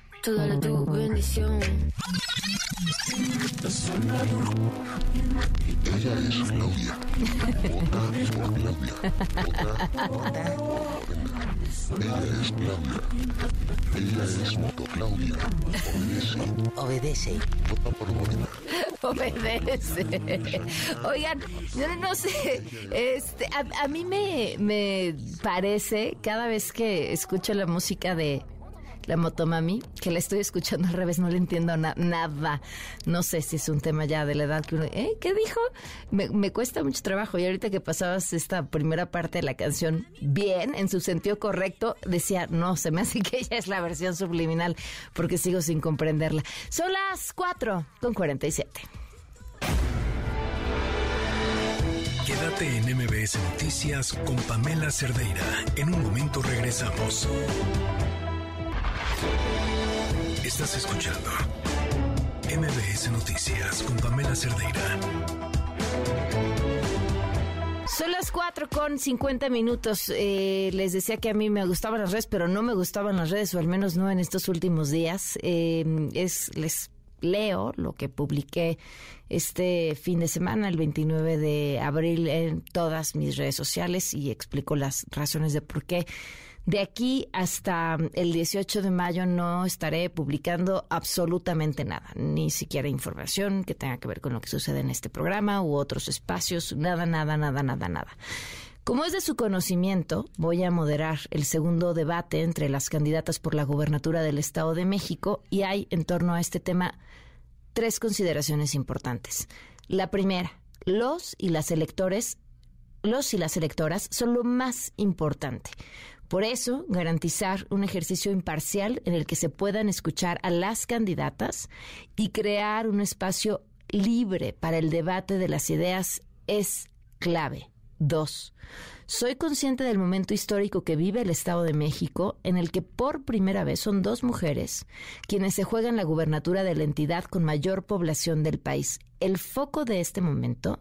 tú dale tu bendición. Ella es Claudia. Vota por Claudia. Vota. Ella es Claudia. Ella es Moto Claudia. Obedece. Obedece. Vota por Morena. Obedece. Oigan, yo no, no sé, este, a, a mí me, me parece cada vez que escucho la música de la Motomami, que la estoy escuchando al revés, no le entiendo na- nada. No sé si es un tema ya de la edad que uno, ¿eh? ¿Qué dijo? Me, me cuesta mucho trabajo. Y ahorita que pasabas esta primera parte de la canción bien, en su sentido correcto, decía, no, se me hace que ella es la versión subliminal, porque sigo sin comprenderla. Son las 4 con 47. Quédate en MBS Noticias con Pamela Cerdeira. En un momento regresamos. Estás escuchando MBS Noticias con Pamela Cerdeira. Son las 4 con 50 minutos. Eh, les decía que a mí me gustaban las redes, pero no me gustaban las redes, o al menos no en estos últimos días. Eh, es, les leo lo que publiqué este fin de semana, el 29 de abril, en todas mis redes sociales y explico las razones de por qué. De aquí hasta el 18 de mayo no estaré publicando absolutamente nada, ni siquiera información que tenga que ver con lo que sucede en este programa u otros espacios, nada, nada, nada, nada, nada. Como es de su conocimiento, voy a moderar el segundo debate entre las candidatas por la gubernatura del Estado de México y hay en torno a este tema tres consideraciones importantes. La primera, los y las electores, los y las electoras son lo más importante. Por eso, garantizar un ejercicio imparcial en el que se puedan escuchar a las candidatas y crear un espacio libre para el debate de las ideas es clave. Dos, soy consciente del momento histórico que vive el Estado de México, en el que por primera vez son dos mujeres quienes se juegan la gubernatura de la entidad con mayor población del país. El foco de este momento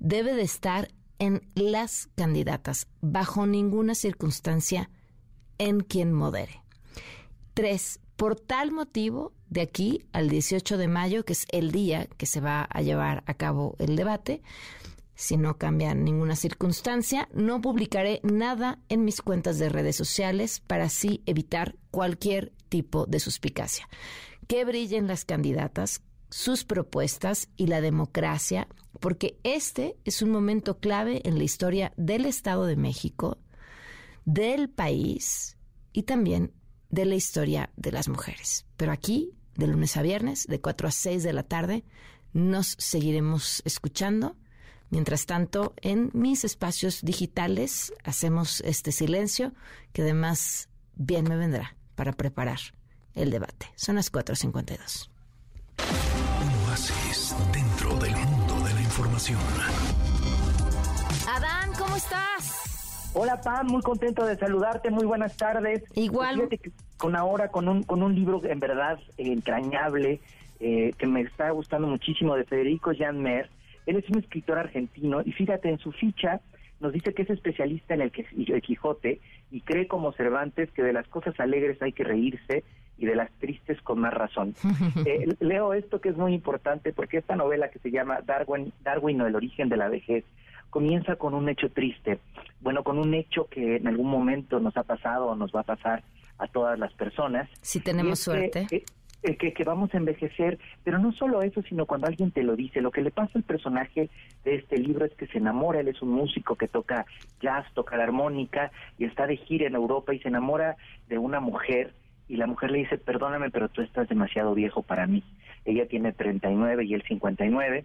debe de estar en las candidatas, bajo ninguna circunstancia en quien modere. Tres, por tal motivo, de aquí al 18 de mayo, que es el día que se va a llevar a cabo el debate, si no cambia ninguna circunstancia, no publicaré nada en mis cuentas de redes sociales para así evitar cualquier tipo de suspicacia. Que brillen las candidatas, sus propuestas y la democracia, porque este es un momento clave en la historia del Estado de México, del país y también de la historia de las mujeres. Pero aquí de lunes a viernes, de 4 a 6 de la tarde. Nos seguiremos escuchando. Mientras tanto, en mis espacios digitales hacemos este silencio que además bien me vendrá para preparar el debate. Son las 4.52. Un oasis dentro del información. Adán, ¿cómo estás? Hola Pam, muy contento de saludarte, muy buenas tardes. Igual. Fíjate que con ahora con un con un libro en verdad eh, entrañable eh, que me está gustando muchísimo de Federico Jan Mer. Él es un escritor argentino y fíjate en su ficha nos dice que es especialista en el, que- el Quijote y cree como Cervantes que de las cosas alegres hay que reírse y de las tristes con más razón. Eh, leo esto que es muy importante porque esta novela que se llama Darwin, Darwin o el origen de la vejez comienza con un hecho triste, bueno, con un hecho que en algún momento nos ha pasado o nos va a pasar a todas las personas. Si tenemos suerte. Que, eh, eh, que, que vamos a envejecer, pero no solo eso, sino cuando alguien te lo dice. Lo que le pasa al personaje de este libro es que se enamora, él es un músico que toca jazz, toca la armónica y está de gira en Europa y se enamora de una mujer y la mujer le dice, perdóname, pero tú estás demasiado viejo para mí. Ella tiene 39 y él 59.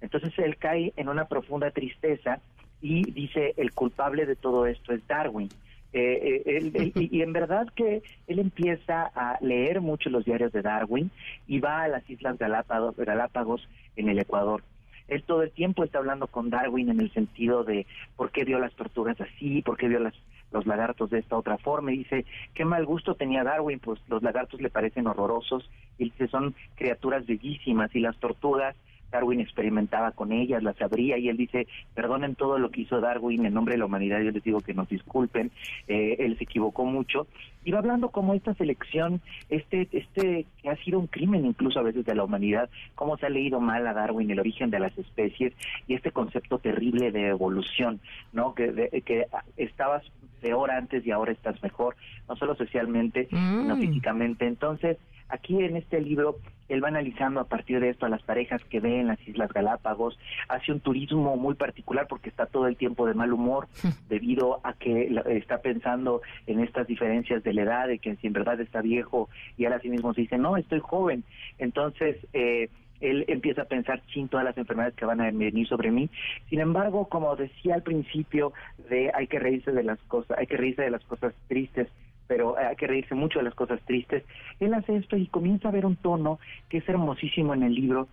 Entonces él cae en una profunda tristeza y dice, el culpable de todo esto es Darwin. Eh, eh, él- y en verdad que él empieza a leer mucho los diarios de Darwin y va a las Islas Galápagos, Galápagos en el Ecuador. Él todo el tiempo está hablando con Darwin en el sentido de por qué vio las tortugas así, por qué vio las, los lagartos de esta otra forma. Y dice, qué mal gusto tenía Darwin, pues los lagartos le parecen horrorosos. Y dice, son criaturas bellísimas y las tortugas Darwin experimentaba con ellas, las abría y él dice, perdonen todo lo que hizo Darwin en nombre de la humanidad, yo les digo que nos disculpen, eh, él se equivocó mucho. Y va hablando como esta selección, este, este que ha sido un crimen incluso a veces de la humanidad, cómo se ha leído mal a Darwin el origen de las especies y este concepto terrible de evolución, ¿no? Que, de- que estabas peor antes y ahora estás mejor, no solo socialmente, sino Mm. físicamente. Entonces, aquí en este libro él va analizando a partir de esto a las parejas que ve en las Islas Galápagos, hace un turismo muy particular porque está todo el tiempo de mal humor debido a que está pensando en estas diferencias de la edad, de que si en verdad está viejo y él a sí mismo se dice, no, estoy joven. Entonces, eh, él empieza a pensar sin todas las enfermedades que van a venir sobre mí. Sin embargo, como decía al principio, de hay que reírse de las cosas, hay que reírse de las cosas tristes, pero hay que reírse mucho de las cosas tristes. Él hace esto y comienza a ver un tono que es hermosísimo en el libro,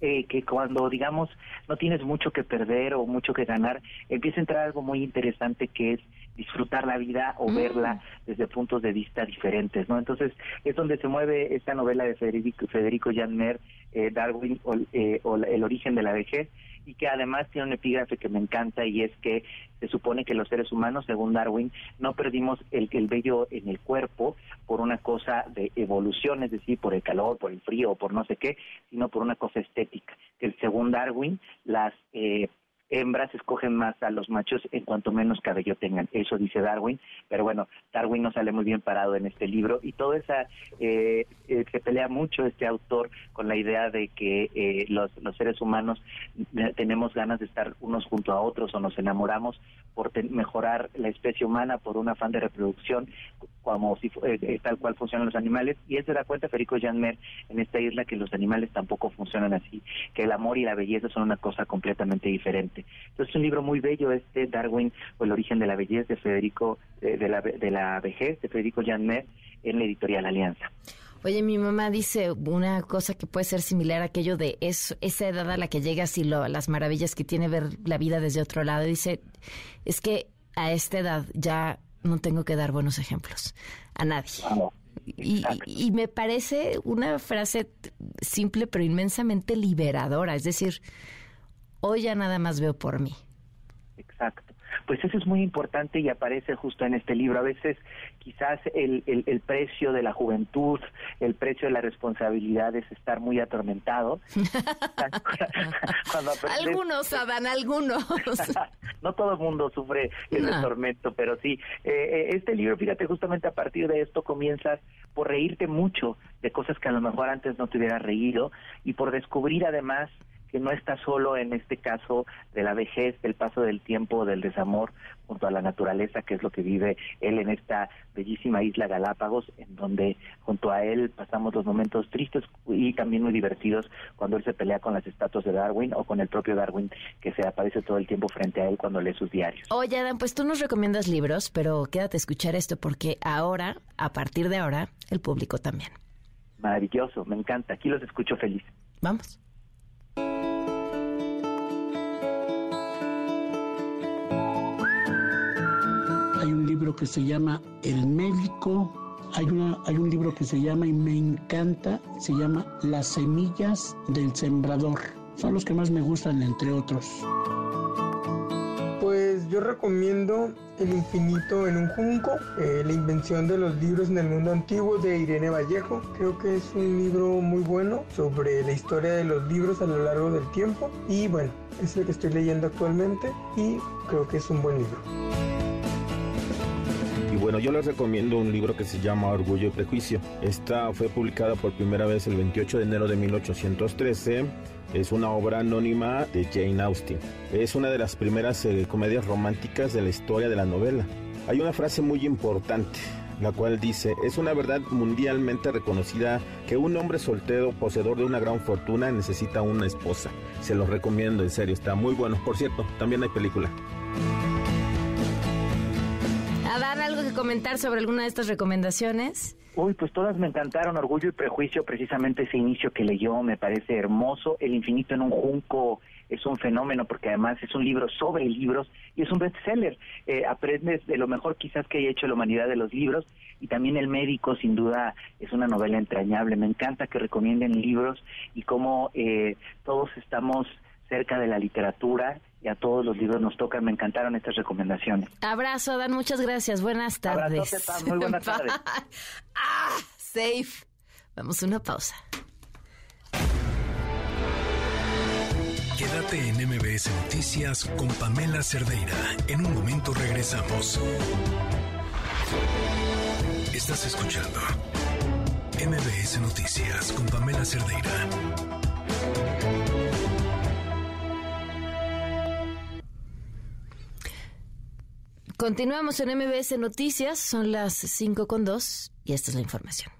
eh, que cuando, digamos, no tienes mucho que perder o mucho que ganar, empieza a entrar algo muy interesante que es disfrutar la vida o Mm. verla desde puntos de vista diferentes, ¿no? Entonces, es donde se mueve esta novela de Federico, Federico Janmer, eh, Darwin, o, eh, o El origen de la vejez, y que además tiene un epígrafe que me encanta y es que se supone que los seres humanos, según Darwin, no perdimos el, el vello en el cuerpo por una cosa de evolución, es decir, por el calor, por el frío o por no sé qué, sino por una cosa estética. Que según Darwin, las eh, hembras escogen más a los machos en cuanto menos cabello tengan. Eso dice Darwin, pero bueno, Darwin no sale muy bien parado en este libro y todo esa eh, eh, se pelea mucho este autor con la idea de que eh, los, seres humanos eh, tenemos ganas de estar unos junto a otros o nos enamoramos por mejorar la especie humana por un afán de reproducción como si eh, eh, tal cual funcionan los animales y él se da cuenta Federico Janmer en esta isla que los animales tampoco funcionan así que el amor y la belleza son una cosa completamente diferente entonces es un libro muy bello este Darwin o el origen de la belleza de Federico eh, de, la, de la vejez de Federico Janmer en la editorial Alianza Oye, mi mamá dice una cosa que puede ser similar a aquello de eso, esa edad a la que llegas y lo, las maravillas que tiene ver la vida desde otro lado. Dice, es que a esta edad ya no tengo que dar buenos ejemplos a nadie. Y, y- y me parece una frase simple pero inmensamente liberadora. Es decir, hoy ya nada más veo por mí. Exacto. Pues eso es muy importante y aparece justo en este libro. A veces quizás el, el, el precio de la juventud, el precio de la responsabilidad es estar muy atormentado. Aprendes- Algunos, Adán, algunos. no todo el mundo sufre ese No. tormento, pero sí. Eh, eh, este libro, fíjate, justamente a partir de esto comienzas por reírte mucho de cosas que a lo mejor antes no te hubieras reído y por descubrir además que no está solo en este caso de la vejez, del paso del tiempo, del desamor junto a la naturaleza, que es lo que vive él en esta bellísima isla Galápagos, en donde junto a él pasamos los momentos tristes y también muy divertidos cuando él se pelea con las estatuas de Darwin o con el propio Darwin que se aparece todo el tiempo frente a él cuando lee sus diarios. Oye, Adam, pues tú nos recomiendas libros, pero quédate a escuchar esto porque ahora, a partir de ahora, el público también. Maravilloso, me encanta. Aquí los escucho feliz. Vamos. Hay un libro que se llama El médico. Hay, hay un libro que se llama y me encanta, se llama Las semillas del sembrador. Son los que más me gustan, entre otros. Pues yo recomiendo El infinito en un junco, eh, la invención de los libros en el mundo antiguo de Irene Vallejo. Creo que es un libro muy bueno sobre la historia de los libros a lo largo del tiempo. Y bueno, es el que estoy leyendo actualmente y creo que es un buen libro. Yo les recomiendo un libro que se llama Orgullo y Prejuicio. Esta fue publicada por primera vez el 28 de enero de 1813. Es una obra anónima de Jane Austen. Es una de las primeras eh, comedias románticas de la historia de la novela. Hay una frase muy importante, la cual dice, es una verdad mundialmente reconocida que un hombre soltero poseedor de una gran fortuna necesita una esposa. Se los recomiendo, en serio, está muy bueno. Por cierto, también hay película. Adán, ¿algo que comentar sobre alguna de estas recomendaciones? Uy, pues todas me encantaron. Orgullo y Prejuicio, precisamente ese inicio que leyó me parece hermoso. El infinito en un junco es un fenómeno porque además es un libro sobre libros y es un bestseller. Eh, aprendes de lo mejor quizás que haya hecho la humanidad de los libros y también El médico sin duda es una novela entrañable. Me encanta que recomienden libros y cómo eh, todos estamos cerca de la literatura y a todos los libros nos tocan. Me encantaron estas recomendaciones. Abrazo, Dan, muchas gracias. Buenas tardes. Abrazote, Pam, muy buenas tardes. ah, safe. Vamos a una pausa. Quédate en MBS Noticias con Pamela Cerdeira. En un momento regresamos. Estás escuchando MBS Noticias con Pamela Cerdeira. Continuamos en MBS Noticias, son las 5 con 2 y esta es la información.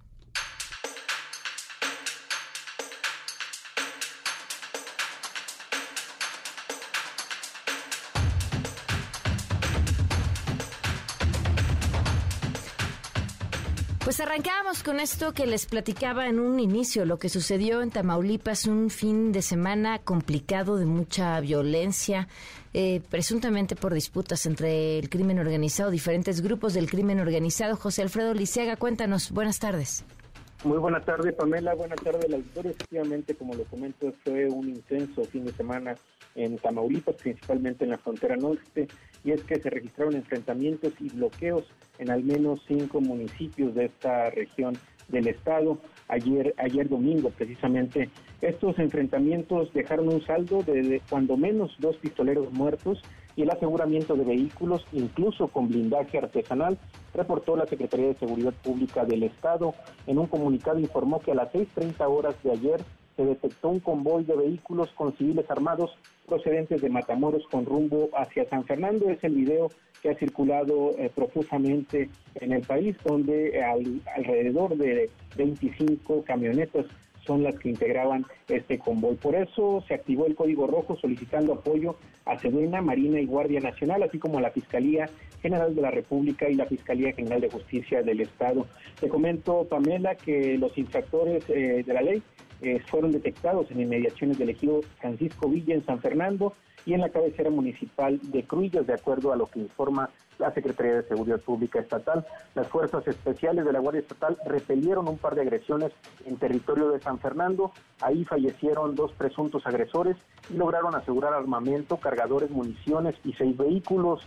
Pues arrancábamos con esto que les platicaba en un inicio, lo que sucedió en Tamaulipas, un fin de semana complicado de mucha violencia, eh, presuntamente por disputas entre el crimen organizado, diferentes grupos del crimen organizado. José Alfredo Lisiaga, cuéntanos, buenas tardes. Muy buenas tardes, Pamela. Buenas tardes, la auditorio. Efectivamente, como lo comento, fue un intenso fin de semana en Tamaulipas, principalmente en la frontera norte, y es que se registraron enfrentamientos y bloqueos en al menos cinco municipios de esta región del estado. Ayer, ayer domingo, precisamente, estos enfrentamientos dejaron un saldo de, de cuando menos dos pistoleros muertos y el aseguramiento de vehículos, incluso con blindaje artesanal, reportó la Secretaría de Seguridad Pública del Estado. En un comunicado informó que a las 6.30 horas de ayer se detectó un convoy de vehículos con civiles armados procedentes de Matamoros con rumbo hacia San Fernando. Es el video que ha circulado eh, profusamente en el país, donde al- alrededor de 25 camionetas son las que integraban este convoy. Por eso se activó el Código Rojo solicitando apoyo a Sedena, Marina y Guardia Nacional, así como a la Fiscalía General de la República y la Fiscalía General de Justicia del Estado. Te comento, Pamela, que los infractores eh, de la ley eh, fueron detectados en inmediaciones del ejido Francisco Villa en San Fernando y en la cabecera municipal de Cruillas, de acuerdo a lo que informa la Secretaría de Seguridad Pública Estatal. Las fuerzas especiales de la Guardia Estatal repelieron un par de agresiones en territorio de San Fernando. Ahí fallecieron dos presuntos agresores y lograron asegurar armamento, cargadores, municiones y seis vehículos.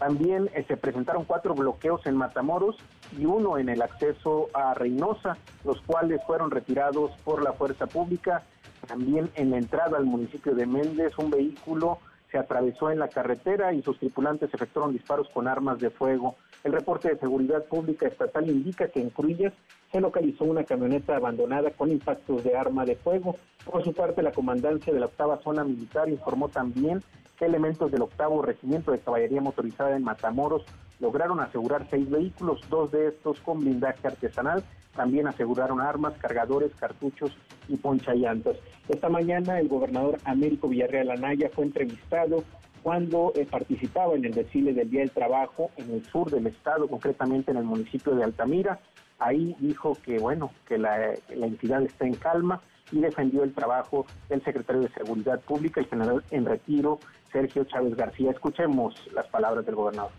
También eh, se presentaron cuatro bloqueos en Matamoros y uno en el acceso a Reynosa, los cuales fueron retirados por la fuerza pública. También en la entrada al municipio de Méndez, un vehículo se atravesó en la carretera y sus tripulantes efectuaron disparos con armas de fuego. El reporte de seguridad pública estatal indica que en Cruillas se localizó una camioneta abandonada con impactos de arma de fuego. Por su parte, la comandancia de la octava zona militar informó también que elementos del octavo regimiento de caballería motorizada en Matamoros lograron asegurar seis vehículos, dos de estos con blindaje artesanal. También aseguraron armas, cargadores, cartuchos y ponchallantas. Esta mañana el gobernador Américo Villarreal Anaya fue entrevistado cuando eh, participaba en el desfile del Día del Trabajo en el sur del estado, concretamente en el municipio de Altamira. Ahí dijo que, bueno, que la, la entidad está en calma y defendió el trabajo del secretario de Seguridad Pública, el general en retiro, Sergio Chávez García. Escuchemos las palabras del gobernador.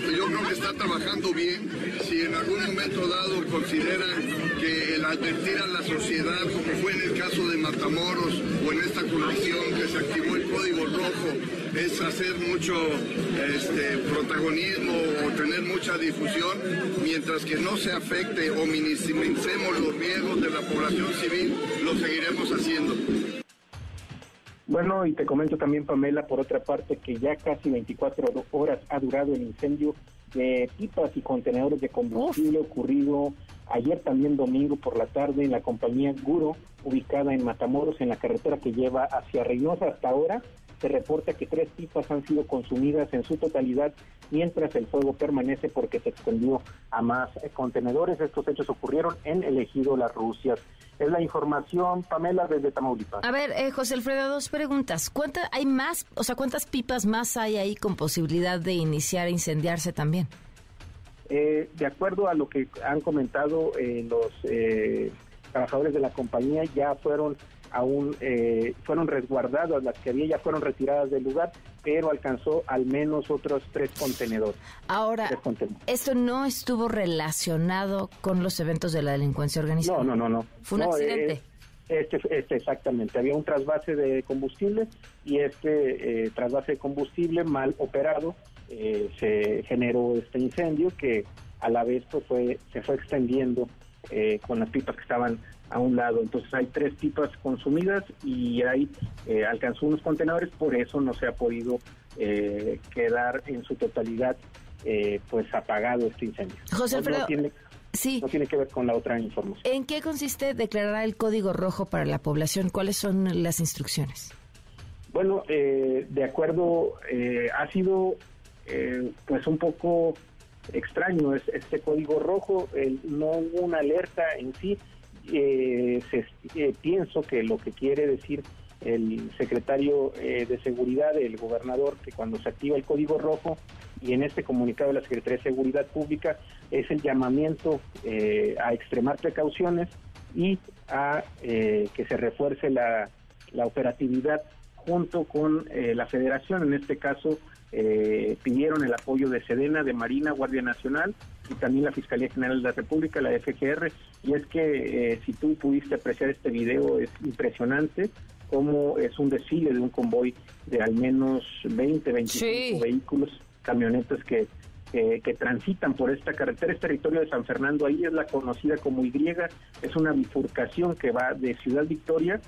Yo creo que está trabajando bien. Si en algún momento dado consideran que el advertir a la sociedad, como fue en el caso de Matamoros o en esta comisión que se activó el código rojo, es hacer mucho este, protagonismo o tener mucha difusión, mientras que no se afecte o minimicemos los riesgos de la población civil, lo seguiremos haciendo. Bueno, y te comento también, Pamela, por otra parte, que ya casi 24 horas ha durado el incendio de pipas y contenedores de combustible ocurrido ayer también domingo por la tarde en la compañía Guro, ubicada en Matamoros, en la carretera que lleva hacia Reynosa. Hasta ahora se reporta que tres pipas han sido consumidas en su totalidad, mientras el fuego permanece porque se extendió a más contenedores. Estos hechos ocurrieron en el ejido Las Rusias. Es la información, Pamela, desde Tamaulipas. A ver, eh, José Alfredo, dos preguntas. ¿Cuánta, hay más, o sea, cuántas pipas más hay ahí con posibilidad de iniciar a incendiarse también? Eh, de acuerdo a lo que han comentado eh, los eh, trabajadores de la compañía, ya fueron aún eh, fueron resguardadas, las que había ya fueron retiradas del lugar, pero alcanzó al menos otros tres contenedores. Ahora, Tres contenedores. ¿esto no estuvo relacionado con los eventos de la delincuencia organizada? No, no, no, no. Fue un No, accidente. eh, Este, este, exactamente, había un trasvase de combustible y este eh, trasvase de combustible mal operado eh, se generó este incendio que a la vez pues, fue se fue extendiendo eh, con las pipas que estaban a un lado. Entonces hay tres pipas consumidas y ahí eh, alcanzó unos contenedores, por eso no se ha podido eh, quedar en su totalidad eh, pues apagado este incendio. José Alfredo, no tiene, sí. no tiene que ver con la otra información. ¿En qué consiste declarar el código rojo para la población? ¿Cuáles son las instrucciones? Bueno, eh, de acuerdo, eh, ha sido eh, pues un poco extraño es- este código rojo, el- no hubo una alerta en sí. Eh, se- eh, pienso que lo que quiere decir el secretario eh, de Seguridad, el gobernador, que cuando se activa el código rojo y en este comunicado de la Secretaría de Seguridad Pública es el llamamiento eh, a extremar precauciones y a eh, que se refuerce la, la operatividad junto con la federación, en este caso pidieron el apoyo de Sedena, de Marina, Guardia Nacional y también la Fiscalía General de la República, la FGR, y es que eh, si tú pudiste apreciar este video es impresionante cómo es un desfile de un convoy de al menos 20, 25 vehículos, camionetas que, que, que transitan por esta carretera, es territorio de San Fernando, ahí es la conocida como Y, es una bifurcación que va de Ciudad Victoria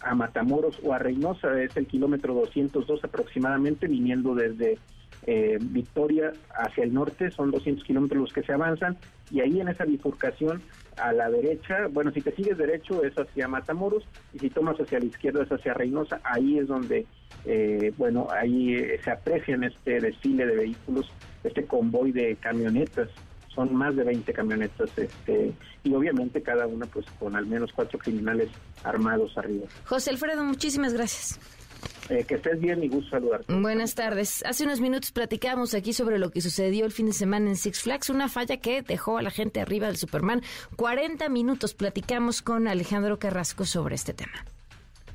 a Matamoros o a Reynosa, es el kilómetro 202 aproximadamente, viniendo desde eh, Victoria hacia el norte, son 200 kilómetros los que se avanzan, y ahí en esa bifurcación a la derecha, bueno, si te sigues derecho es hacia Matamoros, y si tomas hacia la izquierda es hacia Reynosa, ahí es donde, eh, bueno, ahí eh, se aprecian este desfile de vehículos, este convoy de camionetas son más de 20 camionetas este y obviamente cada una pues con al menos cuatro criminales armados arriba. José Alfredo, muchísimas gracias. Eh, que estés bien y gusto saludarte. Buenas tardes. Hace unos minutos platicamos aquí sobre lo que sucedió el fin de semana en Six Flags, una falla que dejó a la gente arriba del Superman. 40 minutos platicamos con Alejandro Carrasco sobre este tema.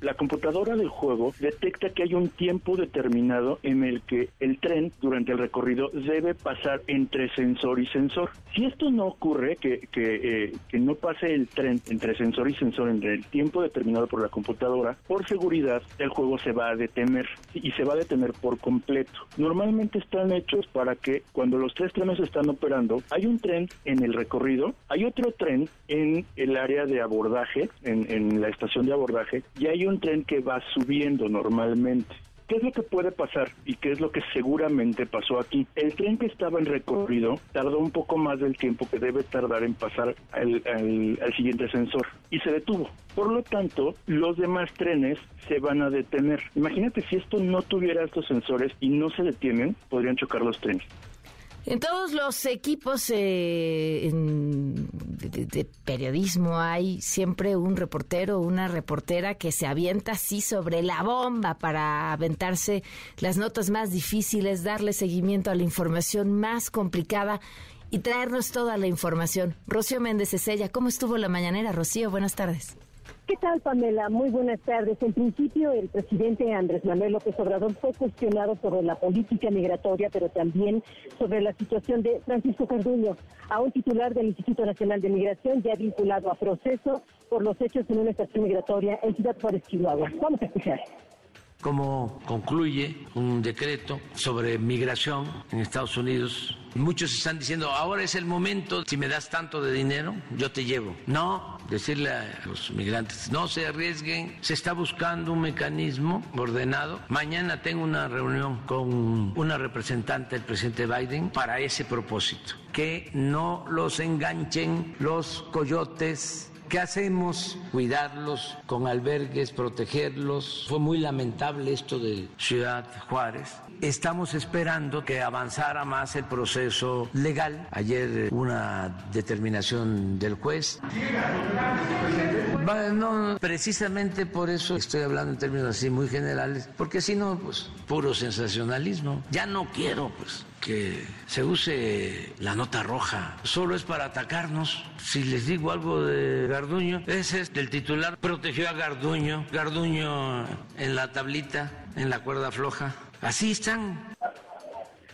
La computadora del juego detecta que hay un tiempo determinado en el que el tren durante el recorrido debe pasar entre sensor y sensor. Si esto no ocurre, que, que, eh, que no pase el tren entre sensor y sensor en el tiempo determinado por la computadora, por seguridad el juego se va a detener y se va a detener por completo. Normalmente están hechos para que cuando los tres trenes están operando, hay un tren en el recorrido, hay otro tren en el área de abordaje, en, en la estación de abordaje, y hay un tren que va subiendo normalmente. ¿Qué es lo que puede pasar y qué es lo que seguramente pasó aquí? El tren que estaba en recorrido tardó un poco más del tiempo que debe tardar en pasar al- al siguiente sensor y se detuvo. Por lo tanto, los demás trenes se van a detener. Imagínate si esto no tuviera estos sensores y no se detienen, podrían chocar los trenes. En todos los equipos eh, de, periodismo hay siempre un reportero o una reportera que se avienta así sobre la bomba para aventarse las notas más difíciles, darle seguimiento a la información más complicada y traernos toda la información. Rocío Méndez es ella. ¿Cómo estuvo la mañanera, Rocío? Buenas tardes. ¿Qué tal, Pamela? Muy buenas tardes. En principio, el presidente Andrés Manuel López Obrador fue cuestionado sobre la política migratoria, pero también sobre la situación de Francisco Carduño, a un titular del Instituto Nacional de Migración ya vinculado a proceso por los hechos en una estación migratoria en Ciudad Juárez, Chihuahua. Vamos a escuchar. Como concluye un decreto sobre migración en Estados Unidos. Muchos están diciendo, ahora es el momento, si me das tanto de dinero, yo te llevo. No, decirle a los migrantes, no se arriesguen, se está buscando un mecanismo ordenado. Mañana tengo una reunión con una representante del presidente Biden para ese propósito, que no los enganchen los coyotes ¿Qué hacemos? Cuidarlos con albergues, protegerlos. Fue muy lamentable esto de Ciudad Juárez. Estamos esperando que avanzara más el proceso legal. Ayer una determinación del juez. Bueno, precisamente por eso estoy hablando en términos así muy generales, porque si no, pues puro sensacionalismo. Ya no quiero, pues que se use la nota roja. Solo es para atacarnos. Si les digo algo de Garduño, ese es del titular. Protegió a Garduño. Garduño en la tablita, en la cuerda floja. Así están.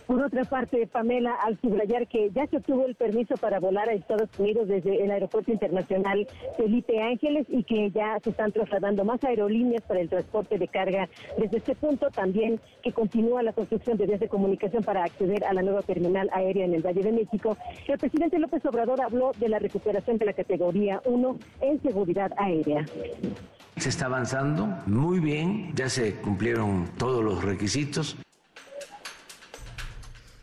Por otra parte, Pamela, al subrayar que ya se obtuvo el permiso para volar a Estados Unidos desde el Aeropuerto Internacional Felipe Ángeles y que ya se están trasladando más aerolíneas para el transporte de carga desde este punto, también que continúa la construcción de vías de comunicación para acceder a la nueva terminal aérea en el Valle de México, el presidente López Obrador habló de la recuperación de la categoría 1 en seguridad aérea. Se está avanzando muy bien, ya se cumplieron todos los requisitos.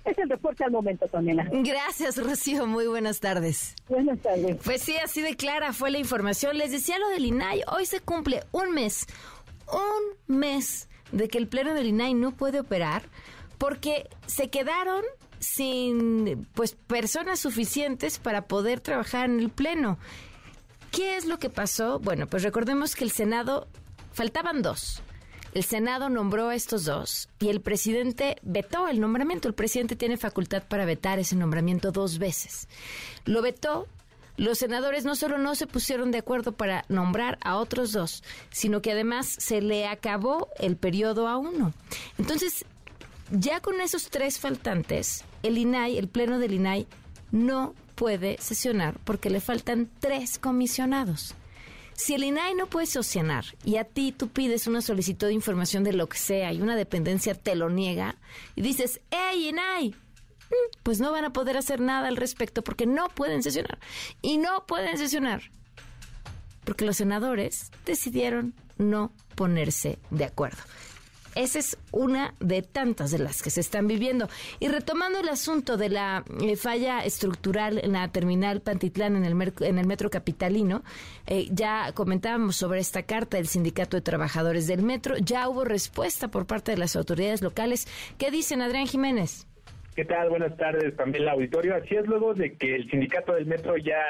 Es el reporte al momento, Pamela. Gracias, Rocío. Muy buenas tardes. Buenas tardes. Pues sí, así de clara fue la información. Les decía lo del INAI. Hoy se cumple un mes, un mes de que el Pleno del INAI no puede operar porque se quedaron sin pues personas suficientes para poder trabajar en el Pleno. ¿Qué es lo que pasó? Bueno, pues recordemos que el Senado faltaban dos. El Senado nombró a estos dos y el presidente vetó el nombramiento. El presidente tiene facultad para vetar ese nombramiento dos veces. Lo vetó. Los senadores no solo no se pusieron de acuerdo para nombrar a otros dos, sino que además se le acabó el periodo a uno. Entonces, ya con esos tres faltantes, el INAI, el pleno del INAI, no puede sesionar porque le faltan tres comisionados. Si el INAI no puede sesionar y a ti tú pides una solicitud de información de lo que sea y una dependencia te lo niega y dices, ¡Ey, INAI! mm, Pues no van a poder hacer nada al respecto porque no pueden sesionar. Y no pueden sesionar porque los senadores decidieron no ponerse de acuerdo. Esa es una de tantas de las que se están viviendo. Y retomando el asunto de la eh, falla estructural en la terminal Pantitlán en el, en el metro capitalino, eh, ya comentábamos sobre esta carta del Sindicato de Trabajadores del Metro. Ya hubo respuesta por parte de las autoridades locales. ¿Qué dicen, Adrián Jiménez? ¿Qué tal? Buenas tardes, también el auditorio. Así es, luego de que el sindicato del metro ya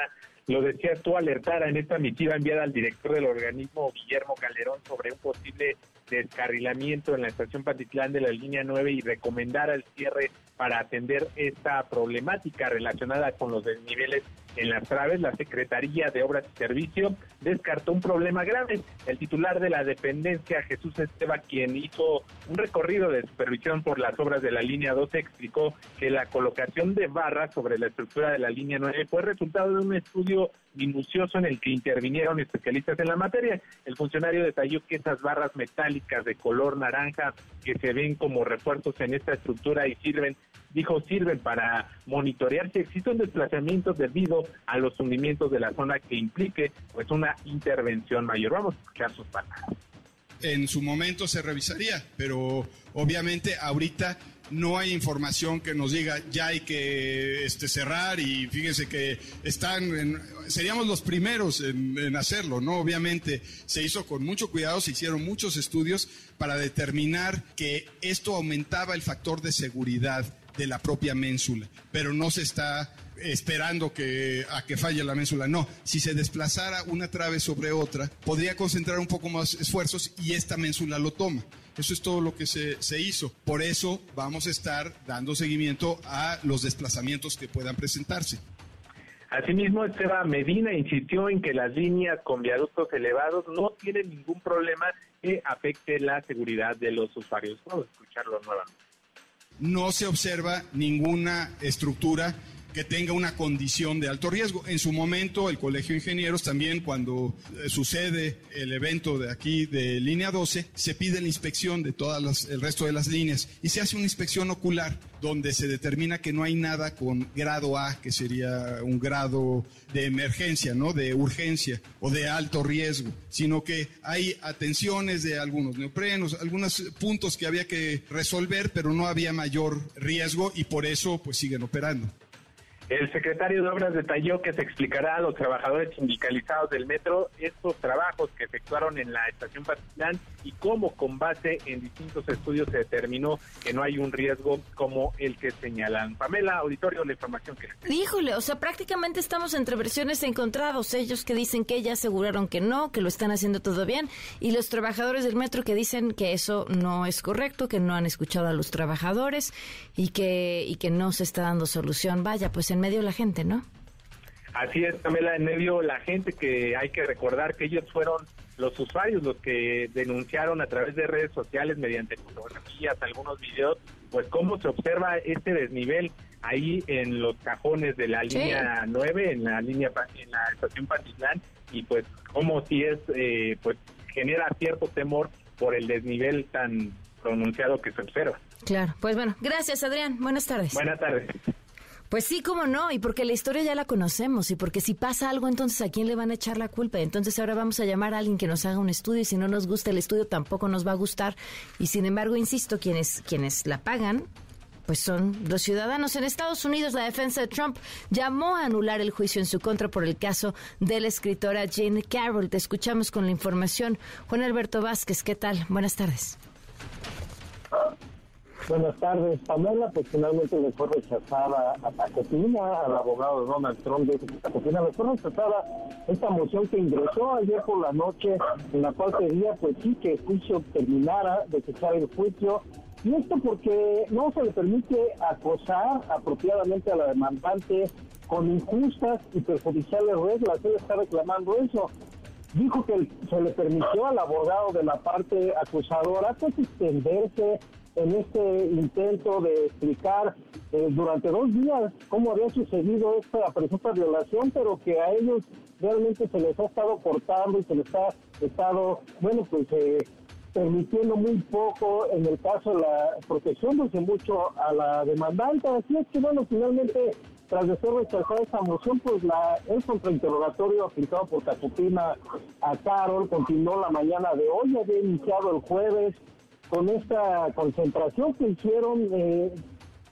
lo decías tú, alertara en esta misiva enviada al director del organismo, Guillermo Calderón, sobre un posible descarrilamiento en la estación Patitlán de la línea 9 y recomendara el cierre para atender esta problemática relacionada con los desniveles en las traves, la Secretaría de Obras y Servicio descartó un problema grave. El titular de la dependencia, Jesús Esteba, quien hizo un recorrido de supervisión por las obras de la línea 12, explicó que la colocación de barras sobre la estructura de la línea 9 fue resultado de un estudio minucioso en el que intervinieron especialistas en la materia. El funcionario detalló que esas barras metálicas de color naranja que se ven como refuerzos en esta estructura y sirven dijo sirven para monitorear si existen desplazamientos debido a los hundimientos de la zona que implique pues una intervención mayor. Vamos a escuchar sus palabras. En su momento se revisaría, pero obviamente ahorita no hay información que nos diga ya hay que este, cerrar y fíjense que están, en- seríamos los primeros en, hacerlo, ¿no? Obviamente se hizo con mucho cuidado, se hicieron muchos estudios para determinar que esto aumentaba el factor de seguridad de la propia ménsula, pero no se está esperando que a que falle la ménsula. No, si se desplazara una trave sobre otra, podría concentrar un poco más esfuerzos y esta ménsula lo toma. Eso es todo lo que se, se hizo. Por eso vamos a estar dando seguimiento a los desplazamientos que puedan presentarse. Asimismo, Esteban Medina insistió en que las líneas con viaductos elevados no tienen ningún problema que afecte la seguridad de los usuarios. Vamos a escucharlo nuevamente. no se observa ninguna estructura que tenga una condición de alto riesgo. En su momento, el Colegio de Ingenieros también, cuando eh, sucede el evento de aquí de línea 12, se pide la inspección de todas las, el resto de las líneas y se hace una inspección ocular donde se determina que no hay nada con grado A, que sería un grado de emergencia, ¿no? De urgencia o de alto riesgo, sino que hay atenciones de algunos neoprenos, algunos puntos que había que resolver, pero no había mayor riesgo y por eso pues siguen operando. El secretario de Obras detalló que se explicará a los trabajadores sindicalizados del metro estos trabajos que efectuaron en la estación Patitlán y cómo con base en distintos estudios se determinó que no hay un riesgo como el que señalan. Pamela, auditorio, la información que... Híjole, o sea, prácticamente estamos entre versiones encontrados. Ellos que dicen que ya aseguraron que no, que lo están haciendo todo bien, y los trabajadores del metro que dicen que eso no es correcto, que no han escuchado a los trabajadores y que, y que no se está dando solución. Vaya, pues en medio la gente, ¿no? Así es, Pamela, en medio la gente que hay que recordar que ellos fueron los usuarios los que denunciaron a través de redes sociales mediante fotografías, algunos videos, pues cómo se observa este desnivel ahí en los cajones de la Sí. línea 9, en la línea en la estación Patitlán y pues cómo si es eh, pues genera cierto temor por el desnivel tan pronunciado que se observa. Claro, pues bueno, gracias Adrián, buenas tardes. Buenas tardes. Pues sí, cómo no, y porque la historia ya la conocemos, y porque si pasa algo, entonces a quién le van a echar la culpa. Entonces ahora vamos a llamar a alguien que nos haga un estudio, y si no nos gusta el estudio, tampoco nos va a gustar. Y sin embargo, insisto, quienes, quienes la pagan, pues son los ciudadanos. En Estados Unidos, la defensa de Trump llamó a anular el juicio en su contra por el caso de la escritora Jane Carroll. Te escuchamos con la información. Juan Alberto Vázquez, ¿qué tal? Buenas tardes. Buenas tardes, Pamela. Pues finalmente le fue rechazada a Pacotina, al abogado de Donald Trump de Pacotina, le fue rechazada esta moción que ingresó ayer por la noche, en la cual pedía, pues sí, que el juicio terminara, desechar el juicio. Y esto porque no se le permite acosar apropiadamente a la demandante con injustas y perjudiciales reglas. Él está reclamando eso dijo que se le permitió al abogado de la parte acusadora pues extenderse en este intento de explicar eh, durante dos días cómo había sucedido esta presunta violación, pero que a ellos realmente se les ha estado cortando y se les ha estado, bueno, pues eh, permitiendo muy poco en el caso de la protección, pues mucho a la demandante. Así es que, bueno, finalmente, tras de ser rechazada esa moción, pues la, el contrainterrogatorio aplicado por Caputina a Carol continuó la mañana de hoy, había iniciado el jueves con esta concentración que hicieron, eh,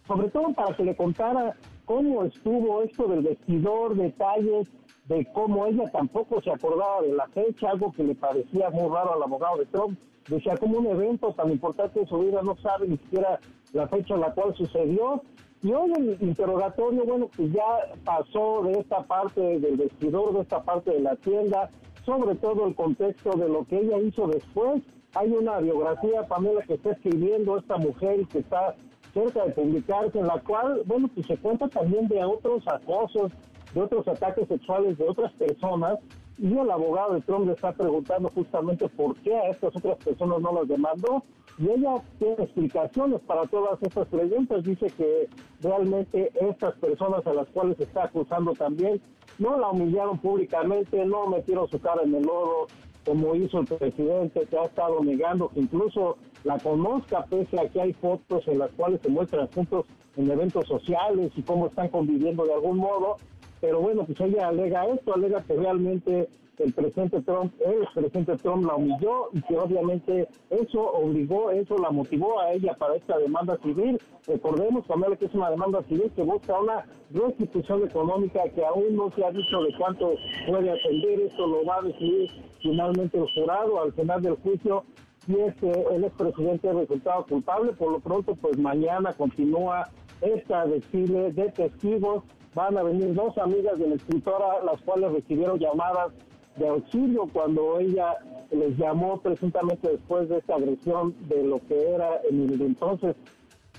sobre todo para que le contara cómo estuvo esto del vestidor, detalles de cómo ella tampoco se acordaba de la fecha, algo que le parecía muy raro al abogado de Trump. Decía, como un evento tan importante en su vida no sabe ni siquiera la fecha en la cual sucedió. Y hoy el interrogatorio, bueno, pues ya pasó de esta parte del vestidor, de esta parte de la tienda, sobre todo el contexto de lo que ella hizo después. Hay una biografía, Pamela, que está escribiendo esta mujer que está cerca de publicarse, en la cual, bueno, pues se cuenta también de otros acosos, de otros ataques sexuales de otras personas, y el abogado de Trump le está preguntando justamente por qué a estas otras personas no las demandó, y ella tiene explicaciones para todas estas preguntas, dice que realmente estas personas a las cuales está acusando también no la humillaron públicamente, no metieron su cara en el lodo, como hizo el presidente, que ha estado negando que incluso la conozca, pese a que hay fotos en las cuales se muestran juntos en eventos sociales y cómo están conviviendo de algún modo. Pero bueno, pues ella alega esto, alega que realmente el presidente Trump, el presidente Trump la humilló y que obviamente eso obligó, eso la motivó a ella para esta demanda civil. Recordemos, Pamela, que es una demanda civil que busca una restitución económica que aún no se ha dicho de cuánto puede atender. Esto lo va a decidir finalmente el jurado al final del juicio si es que el expresidente ha resultado culpable. Por lo pronto, pues mañana continúa esta desfile de testigos. Van a venir dos amigas de la escritora, las cuales recibieron llamadas de auxilio cuando ella les llamó presuntamente después de esta agresión de lo que era el entonces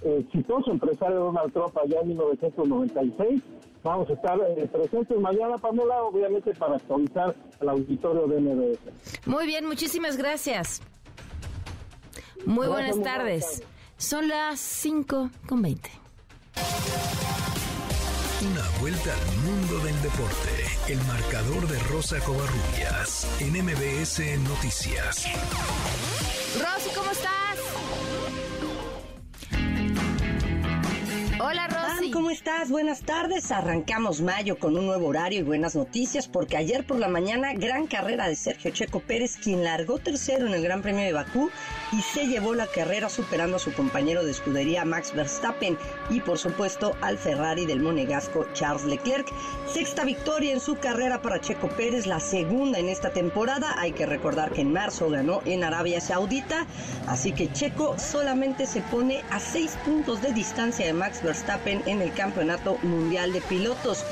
exitoso empresario Donald Trump allá en 1996. Vamos a estar eh, presentes mañana, Pamela, obviamente para actualizar al auditorio de MBS. Muy bien, muchísimas gracias. Muy buenas tardes. Son las 5 con 20. Una vuelta al mundo del deporte. El marcador de Rosa Covarrubias en MBS Noticias. Rosy, ¿cómo estás? Hola, Rosy. ¿Cómo estás? Buenas tardes. Arrancamos mayo con un nuevo horario y buenas noticias porque ayer por la mañana gran carrera de Sergio Checo Pérez, quien largó tercero en el Gran Premio de Bakú y se llevó la carrera superando a su compañero de escudería Max Verstappen y por supuesto al Ferrari del monegasco Charles Leclerc. Sexta victoria en su carrera para Checo Pérez, la segunda en esta temporada. Hay que recordar que en marzo ganó en Arabia Saudita, así que Checo solamente se pone a seis puntos de distancia de Max Verstappen en el Campeonato Mundial de Pilotos.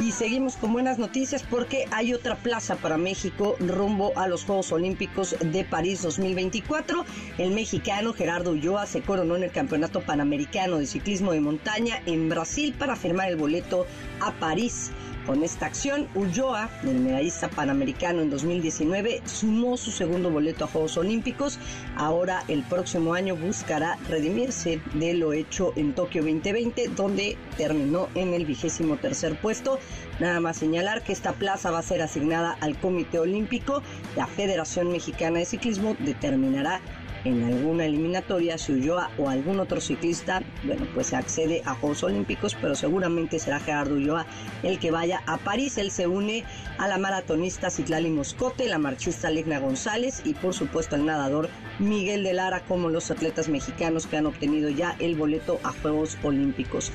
Y seguimos con buenas noticias porque hay otra plaza para México rumbo a los Juegos Olímpicos de París 2024. El mexicano Gerardo Ulloa se coronó en el Campeonato Panamericano de Ciclismo de Montaña en Brasil para firmar el boleto a París. Con esta acción, Ulloa, el medallista panamericano en 2019, sumó su segundo boleto a Juegos Olímpicos. Ahora, el próximo año, buscará redimirse de lo hecho en Tokio 2020, donde terminó en el vigésimo tercer puesto. Nada más señalar que esta plaza va a ser asignada al Comité Olímpico. La Federación Mexicana de Ciclismo determinará en alguna eliminatoria si Ulloa o algún otro ciclista, bueno, pues accede a Juegos Olímpicos, pero seguramente será Gerardo Ulloa el que vaya a París. Él se une a la maratonista Citlali Moscote, la marchista Legna González y por supuesto al nadador Miguel de Lara como los atletas mexicanos que han obtenido ya el boleto a Juegos Olímpicos.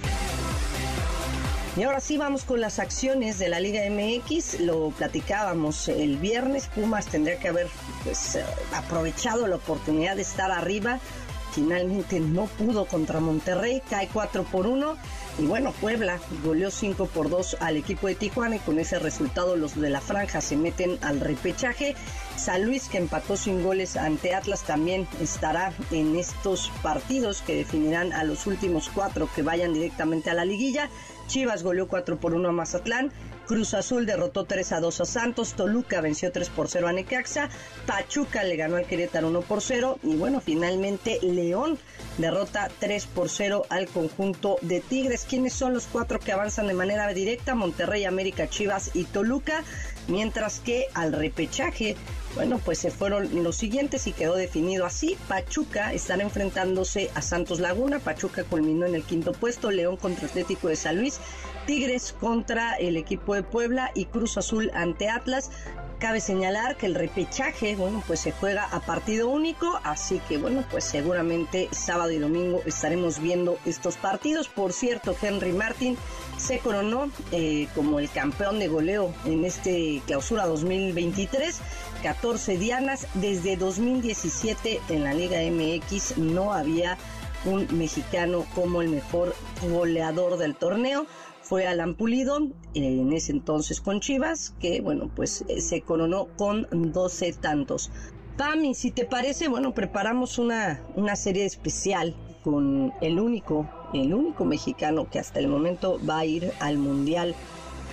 Y ahora sí vamos con las acciones de la Liga MX. Lo platicábamos el viernes. Pumas tendría que haber pues, eh, aprovechado la oportunidad de estar arriba. Finalmente no pudo contra Monterrey. Cae 4 por 1. Y bueno, Puebla goleó 5 por 2 al equipo de Tijuana y con ese resultado los de la franja se meten al repechaje. San Luis que empató sin goles ante Atlas también estará en estos partidos que definirán a los últimos cuatro que vayan directamente a la liguilla. Chivas goleó 4 por 1 a Mazatlán. Cruz Azul derrotó 3 a 2 a Santos. Toluca venció 3 por 0 a Necaxa. Pachuca le ganó al Querétaro 1 por 0. Y bueno, finalmente León derrota 3 por 0 al conjunto de Tigres. ¿Quiénes son los cuatro que avanzan de manera directa? Monterrey, América, Chivas y Toluca. Mientras que al repechaje, bueno, pues se fueron los siguientes y quedó definido así. Pachuca estará enfrentándose a Santos Laguna. Pachuca culminó en el quinto puesto. León contra Atlético de San Luis. Tigres contra el equipo de Puebla y Cruz Azul ante Atlas. Cabe señalar que el repechaje, bueno, pues se juega a partido único, así que bueno, pues seguramente sábado y domingo estaremos viendo estos partidos. Por cierto, Henry Martin se coronó eh, como el campeón de goleo en este clausura 2023. 14 dianas. Desde 2017 en la Liga MX no había un mexicano como el mejor goleador del torneo. Fue Alan Pulido, en ese entonces con Chivas, que bueno, pues eh, se coronó con 12 tantos. Pami, si te parece, bueno, preparamos una, una serie especial con el único, el único mexicano que hasta el momento va a ir al Mundial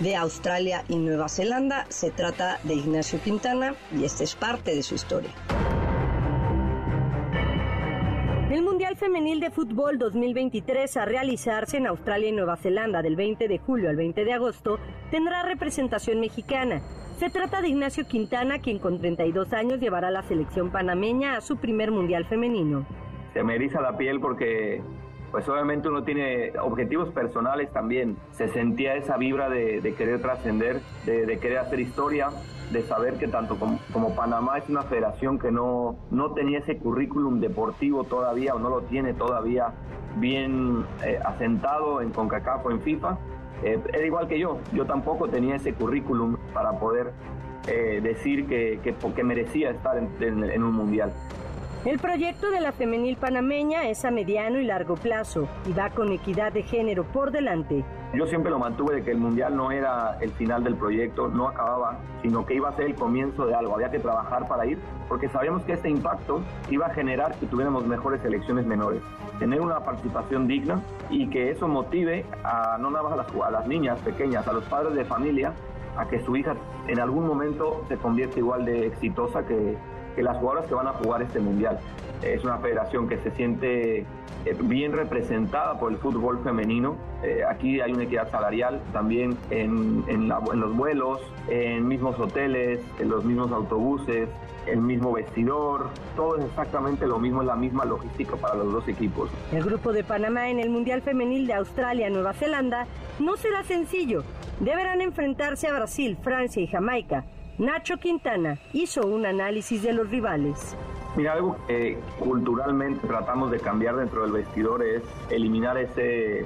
de Australia y Nueva Zelanda. Se trata de Ignacio Quintana y esta es parte de su historia. El Mundial Femenil de Fútbol 2023 a realizarse en Australia y Nueva Zelanda del 20 de julio al 20 de agosto tendrá representación mexicana. Se trata de Ignacio Quintana, quien con 32 años llevará a la selección panameña a su primer Mundial femenino. Se me eriza la piel porque pues obviamente uno tiene objetivos personales también. Se sentía esa vibra de, querer trascender, de, querer hacer historia, de saber que tanto como, Panamá es una federación que no, no tenía ese currículum deportivo todavía o no lo tiene todavía bien eh, asentado en CONCACAF o en FIFA, eh, era igual que yo, yo tampoco tenía ese currículum para poder eh, decir que, que, merecía estar en un mundial. El proyecto de la femenil panameña es a mediano y largo plazo y va con equidad de género por delante. Yo siempre lo mantuve de que el mundial no era el final del proyecto, no acababa, sino que iba a ser el comienzo de algo. Había que trabajar para ir, porque sabíamos que este impacto iba a generar que tuviéramos mejores selecciones menores. Tener una participación digna y que eso motive a no nada más a las niñas pequeñas, a los padres de familia, a que su hija en algún momento se convierta igual de exitosa que, que las jugadoras que van a jugar este mundial. Es una federación que se siente eh, bien representada por el fútbol femenino. Eh, aquí hay una equidad salarial también en, en, los vuelos, en mismos hoteles, en los mismos autobuses, el mismo vestidor, todo es exactamente lo mismo, es la misma logística para los dos equipos. El grupo de Panamá en el Mundial Femenil de Australia-Nueva Zelanda no será sencillo. Deberán enfrentarse a Brasil, Francia y Jamaica Nacho Quintana hizo un análisis de los rivales. Mira, algo que culturalmente tratamos de cambiar dentro del vestidor es eliminar ese,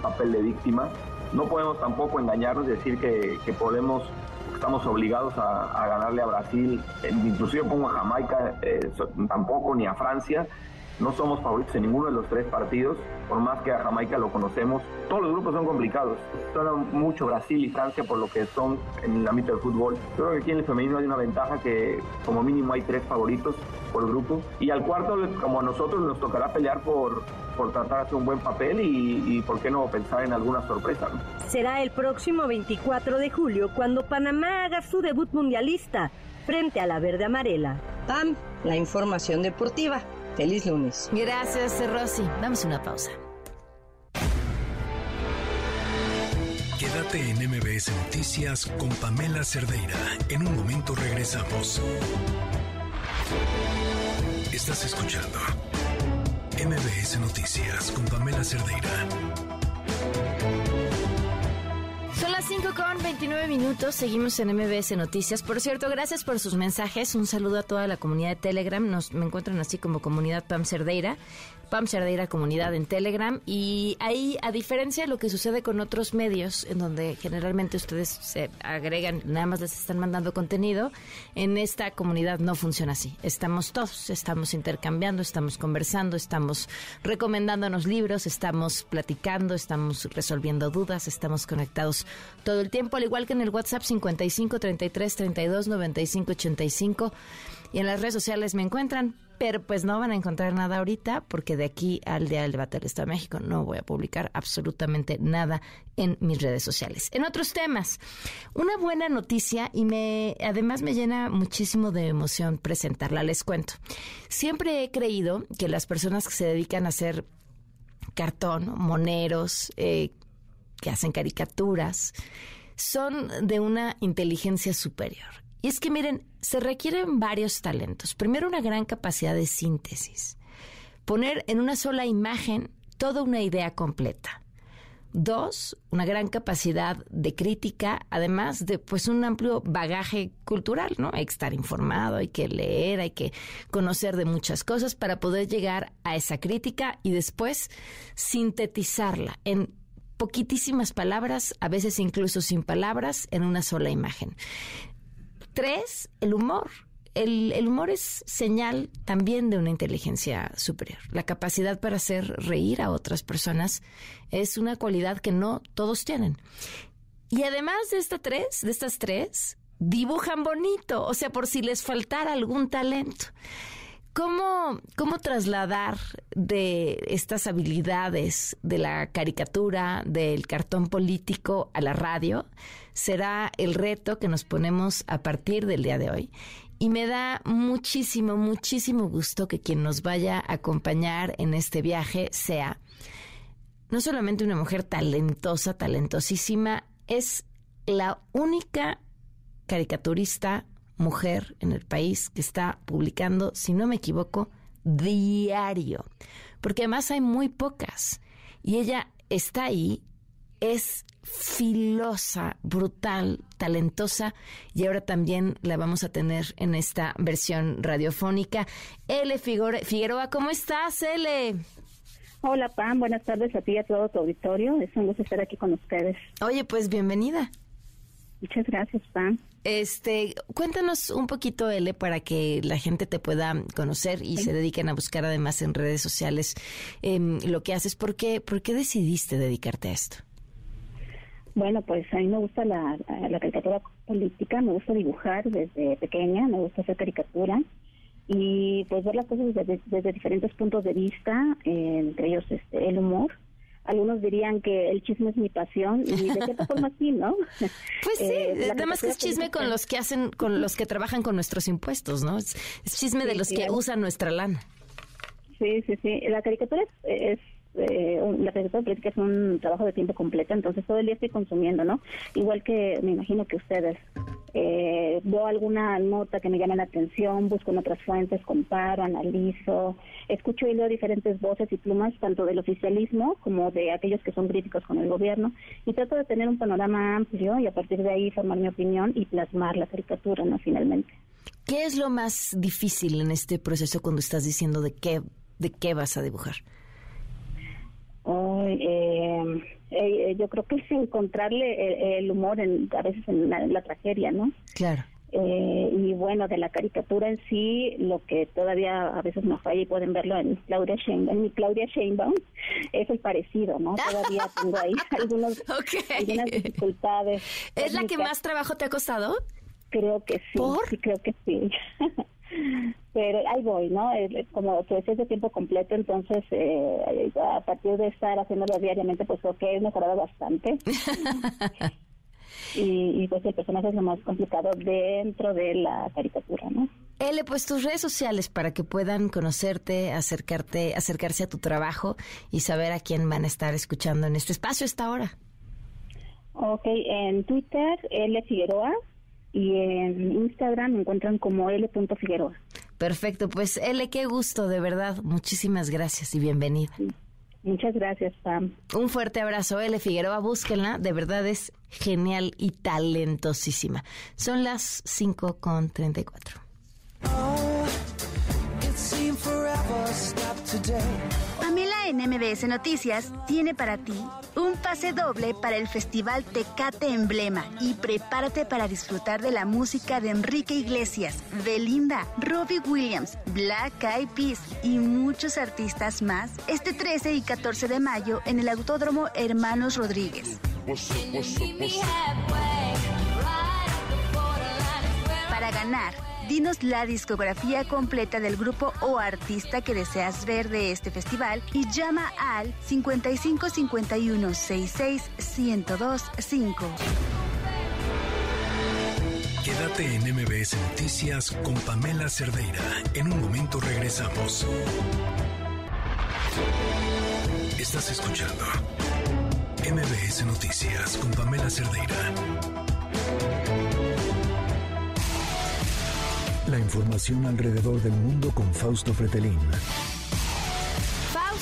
papel de víctima. No podemos tampoco engañarnos y decir que, podemos estamos obligados a, ganarle a Brasil, inclusive pongo a Jamaica, eh, tampoco, ni a Francia, no somos favoritos en ninguno de los tres partidos, por más que a Jamaica lo conocemos. Todos los grupos son complicados. Son mucho Brasil y Francia por lo que son en el ámbito del fútbol. Creo que aquí en el femenino hay una ventaja que como mínimo hay tres favoritos por grupo. Y al cuarto, como a nosotros, nos tocará pelear por, por tratar de hacer un buen papel y, por qué no pensar en alguna sorpresa. Será el próximo 24 de julio cuando Panamá haga su debut mundialista frente a la verde amarela. Pam, la información deportiva. Feliz lunes. Gracias, Rosy. Damos una pausa. Quédate en MBS Noticias con Pamela Cerdeira. En un momento regresamos. Estás escuchando MBS Noticias con Pamela Cerdeira. Son las 5 con 29 minutos, seguimos en MBS Noticias. Por cierto, gracias por sus mensajes. Un saludo a toda la comunidad de Telegram. Nos, me encuentran así como comunidad Pam Cerdeira. Pam Cerdeira Comunidad en Telegram. Y ahí, a diferencia de lo que sucede con otros medios, en donde generalmente ustedes se agregan, nada más les están mandando contenido, en esta comunidad no funciona así. Estamos todos, estamos intercambiando, estamos conversando, estamos recomendándonos libros, estamos platicando, estamos resolviendo dudas, estamos conectados todo el tiempo, al igual que en el WhatsApp 55 33 32 95 85 y en las redes sociales me encuentran pero pues no van a encontrar nada ahorita porque de aquí al Día del Debate del Estado de México no voy a publicar absolutamente nada en mis redes sociales. En otros temas, una buena noticia y me además me llena muchísimo de emoción presentarla, les cuento. Siempre he creído que las personas que se dedican a hacer cartón, moneros, eh, que hacen caricaturas, son de una inteligencia superior. Y es que miren, se requieren varios talentos. Primero, una gran capacidad de síntesis. Poner en una sola imagen toda una idea completa. Dos, una gran capacidad de crítica, además de pues un amplio bagaje cultural, ¿no? Hay que estar informado, hay que leer, hay que conocer de muchas cosas para poder llegar a esa crítica y después sintetizarla en poquitísimas palabras, a veces incluso sin palabras, en una sola imagen. Tres, el humor. El, humor es señal también de una inteligencia superior. La capacidad para hacer reír a otras personas es una cualidad que no todos tienen. Y además de estas tres, de estas tres, dibujan bonito, o sea, por si les faltara algún talento. ¿Cómo, ¿Cómo trasladar de estas habilidades de la caricatura, del cartón político a la radio? Será el reto que nos ponemos a partir del día de hoy. Y me da muchísimo, muchísimo gusto que quien nos vaya a acompañar en este viaje sea no solamente una mujer talentosa, talentosísima, es la única caricaturista mujer en el país que está publicando, si no me equivoco, diario. Porque además hay muy pocas. Y ella está ahí, es filosa, brutal, talentosa y ahora también la vamos a tener en esta versión radiofónica. Ele Figueroa, ¿cómo estás, Ele? Hola, Pam. Buenas tardes a ti y a todo tu auditorio. Es un gusto estar aquí con ustedes. Oye, pues bienvenida. Muchas gracias, Pam. Este, cuéntanos un poquito, Ele, para que la gente te pueda conocer y se dediquen a buscar además en redes sociales em, lo que haces. ¿Por qué, ¿Por qué decidiste dedicarte a esto? Bueno, pues a mí me gusta la, la caricatura política, me gusta dibujar desde pequeña, me gusta hacer caricatura y pues ver las cosas desde, desde diferentes puntos de vista, eh, entre ellos este, el humor. Algunos dirían que el chisme es mi pasión y de cierta forma sí, ¿no? Pues sí, eh, además que es chisme con los que hacen, con los que trabajan con nuestros impuestos, ¿no? Es, chisme de los que usan nuestra lana. Sí, sí, sí. La caricatura es eh, la caricatura política es un trabajo de tiempo completo, entonces todo el día estoy consumiendo, ¿no? Igual que me imagino que ustedes. Eh, veo alguna nota que me llama la atención, busco en otras fuentes, comparo, analizo, escucho y leo diferentes voces y plumas, tanto del oficialismo como de aquellos que son críticos con el gobierno, y trato de tener un panorama amplio y a partir de ahí formar mi opinión y plasmar la caricatura, ¿no? Finalmente. ¿Qué es lo más difícil en este proceso cuando estás diciendo de qué, de qué vas a dibujar? Eh, eh, yo creo que es encontrarle el, humor en, a veces en la, tragedia, ¿no? Claro. Eh, y bueno, de la caricatura en sí, lo que todavía a veces nos falla y pueden verlo en Claudia Sheinbaum, en mi Claudia Sheinbaum, es el parecido, ¿no? Todavía tengo ahí algunos, algunas dificultades. ¿Es la que más trabajo te ha costado? Creo que sí, sí creo que sí. pero ahí voy, ¿no? Como tú decías de tiempo completo, entonces eh, a partir de estar haciéndolo diariamente, pues creo que he mejorado bastante. y, y, pues el personaje es lo más complicado dentro de la caricatura, ¿no? Ele, pues tus redes sociales para que puedan conocerte, acercarte, acercarse a tu trabajo y saber a quién van a estar escuchando en este espacio esta hora. Ok, en Twitter, L Figueroa, y en Instagram me encuentran como L.Figueroa. Perfecto, pues L, qué gusto, de verdad. Muchísimas gracias y bienvenida. Muchas gracias, Pam. Un fuerte abrazo, L. Figueroa, búsquenla, de verdad es genial y talentosísima. Son las 5 con 34. Pamela en MBS Noticias tiene para ti un pase doble para el Festival Tecate Emblema y prepárate para disfrutar de la música de Enrique Iglesias, Belinda, Robbie Williams, Black Eyed Peas y muchos artistas más este 13 y 14 de mayo en el Autódromo Hermanos Rodríguez. Para ganar Dinos la discografía completa del grupo o artista que deseas ver de este festival y llama al 5551 66 1025. Quédate en MBS Noticias con Pamela Cerdeira. En un momento regresamos. Estás escuchando MBS Noticias con Pamela Cerdeira. La información alrededor del mundo con Fausto Fretelín.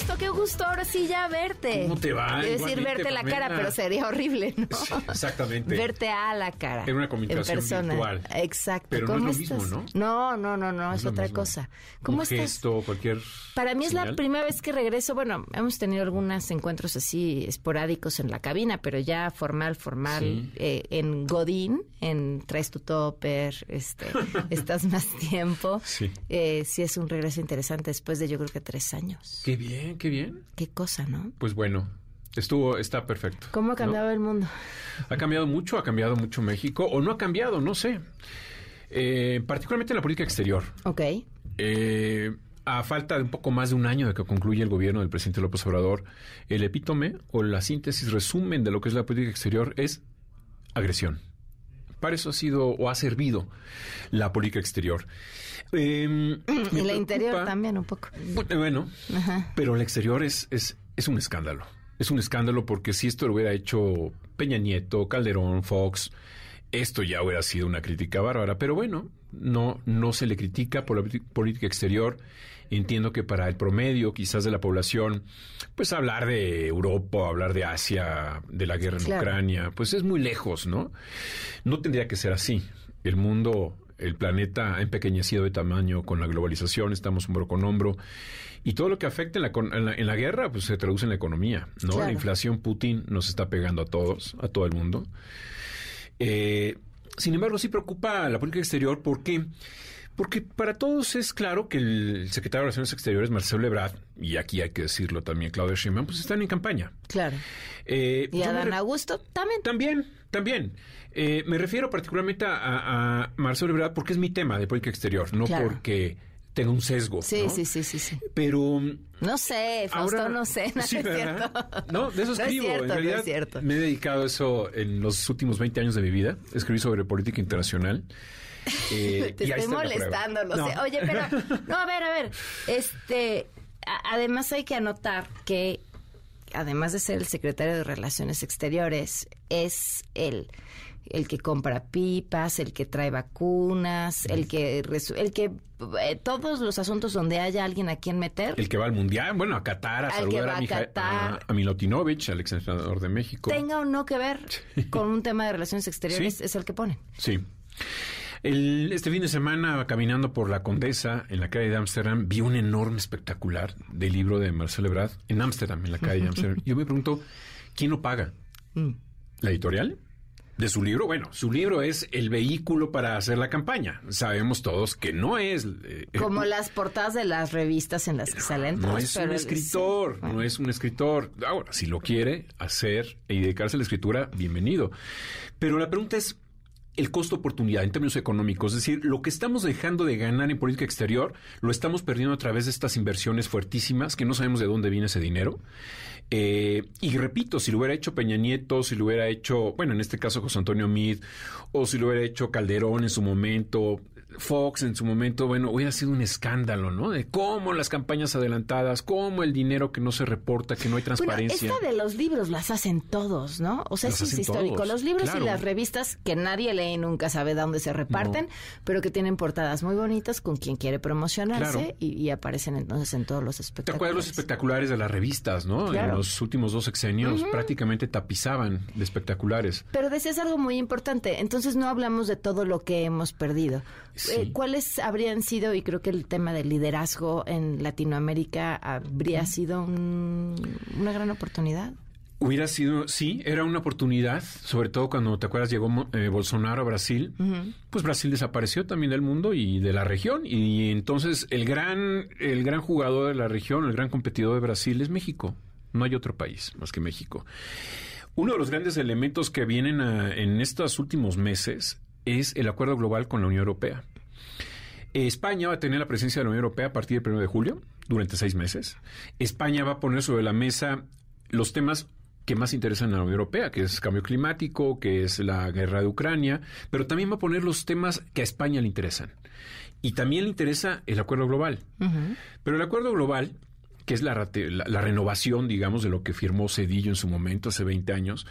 Fausto, qué gusto ahora sí ya verte. ¿Cómo te va? Decir, verte la cara, pero sería horrible, ¿no? exactamente. Verte a la cara. En una comunicación persona. virtual. Exacto. Pero ¿Cómo no es estás? mismo, ¿no? No, no, no, es, otra cosa. ¿Cómo Un estás? gesto, cualquier Para mí es la primera vez que regreso. Bueno, hemos tenido algunos encuentros así esporádicos en la cabina, pero ya formal, formal, Sí. eh, en Godín, en traes tu topper, este, estás más tiempo. Sí. Eh, sí es un regreso interesante después de yo creo que tres años. Qué bien, qué bien. Qué cosa, ¿no? Pues bueno, estuvo, está perfecto. ¿Cómo ha ¿no? cambiado el mundo? Ha cambiado mucho, ha cambiado mucho México, o no ha cambiado, no sé. Eh, particularmente en la política exterior. Ok. Eh, a falta de un poco más de un año de que concluya el gobierno del presidente López Obrador, el epítome o la síntesis resumen de lo que es la política exterior es agresión. Para eso ha sido o ha servido la política exterior. Eh, me Y la interior también un poco. Bueno, Ajá. pero el exterior es, es, es un escándalo. Es un escándalo porque si esto lo hubiera hecho Peña Nieto, Calderón, Fox, esto ya hubiera sido una crítica bárbara. Pero bueno, no, no se le critica por la política exterior. Entiendo que para el promedio, quizás de la población, pues hablar de Europa, hablar de Asia, de la guerra en Ucrania, pues es muy lejos, ¿no? No tendría que ser así. El mundo, el planeta ha empequeñecido de tamaño con la globalización, estamos hombro con hombro. Y todo lo que afecta en la, guerra, pues se traduce en la economía, ¿no? La inflación Putin nos está pegando a todos, a todo el mundo. Eh, sin embargo, sí preocupa la política exterior porque porque para todos es claro que el secretario de Relaciones Exteriores, Marcelo Ebrard, y aquí hay que decirlo también, Claudia Sheinbaum, pues están en campaña. Claro. Eh, y Adán Augusto también. También, también. Eh, me refiero particularmente a, Marcelo Ebrard porque es mi tema de política exterior, no porque tenga un sesgo. Sí, sí, sí, sí, sí. Pero... No sé, Fausto, no sé, no es cierto. No, de eso escribo. en realidad, es cierto. me he dedicado a eso en los últimos 20 años de mi vida. Escribí sobre política internacional. Eh, Te estoy molestando, lo sé. Oye, pero, no, a ver, a ver. Este, además hay que anotar que, además de ser el secretario de Relaciones Exteriores, es el el que compra pipas, el que trae vacunas, el que el que eh, todos los asuntos donde haya alguien a quien meter. El que va al mundial, bueno, a Qatar a saludar a, a, a, Milotinovich, al ex senador de México. Tenga o no que ver con un tema de relaciones exteriores, es el que pone. Sí. este fin de semana, caminando por la Condesa, en la calle de Ámsterdam, vi un enorme espectacular del libro de Marcel Ebrard en Ámsterdam, en la calle de Ámsterdam. Yo me pregunto, ¿quién lo paga? Mm. ¿La editorial? De su libro. Bueno, su libro es el vehículo para hacer la campaña. Sabemos todos que no es... Eh, Como las portadas de las revistas en las que salen. No es un escritor, no es un escritor. Ahora, si lo quiere hacer y dedicarse a la escritura, bienvenido. Pero la pregunta es, el costo oportunidad en términos económicos, es decir, lo que estamos dejando de ganar en política exterior lo estamos perdiendo a través de estas inversiones fuertísimas que no sabemos de dónde viene ese dinero. Eh, y repito, si lo hubiera hecho Peña Nieto, si lo hubiera hecho, bueno, en este caso José Antonio Mid, o si lo hubiera hecho Calderón en su momento, Fox en su momento, bueno, hubiera sido un escándalo, ¿no? De cómo las campañas adelantadas, cómo el dinero que no se reporta, que no hay transparencia. Bueno, esta de los libros las hacen todos, ¿no? O sea, eso es histórico. Los libros y las revistas que nadie lee y nunca sabe de dónde se reparten, pero que tienen portadas muy bonitas con quien quiere promocionarse y, aparecen entonces en todos los espectaculares. ¿Te acuerdas los espectaculares de las revistas, no? En los últimos dos sexenios prácticamente tapizaban de espectaculares. Pero decías algo muy importante, entonces no hablamos de todo lo que hemos perdido. Eh, ¿Cuáles habrían sido, y creo que el tema del liderazgo en Latinoamérica habría sido una gran oportunidad? Hubiera sido, sí, era una oportunidad, sobre todo cuando, ¿te acuerdas? Llegó eh, Bolsonaro a Brasil, pues Brasil desapareció también del mundo y de la región, y entonces el gran, el gran jugador de la región, el gran competidor de Brasil es México, no hay otro país más que México. Uno de los grandes elementos que vienen en estos últimos meses es el acuerdo global con la Unión Europea. España va a tener la presencia de la Unión Europea a partir del 1 de julio, durante seis meses. España va a poner sobre la mesa los temas que más interesan a la Unión Europea, que es cambio climático, que es la guerra de Ucrania, pero también va a poner los temas que a España le interesan. Y también le interesa el acuerdo global. Pero el acuerdo global, que es la, renovación, digamos, de lo que firmó Cedillo en su momento, hace 20 años,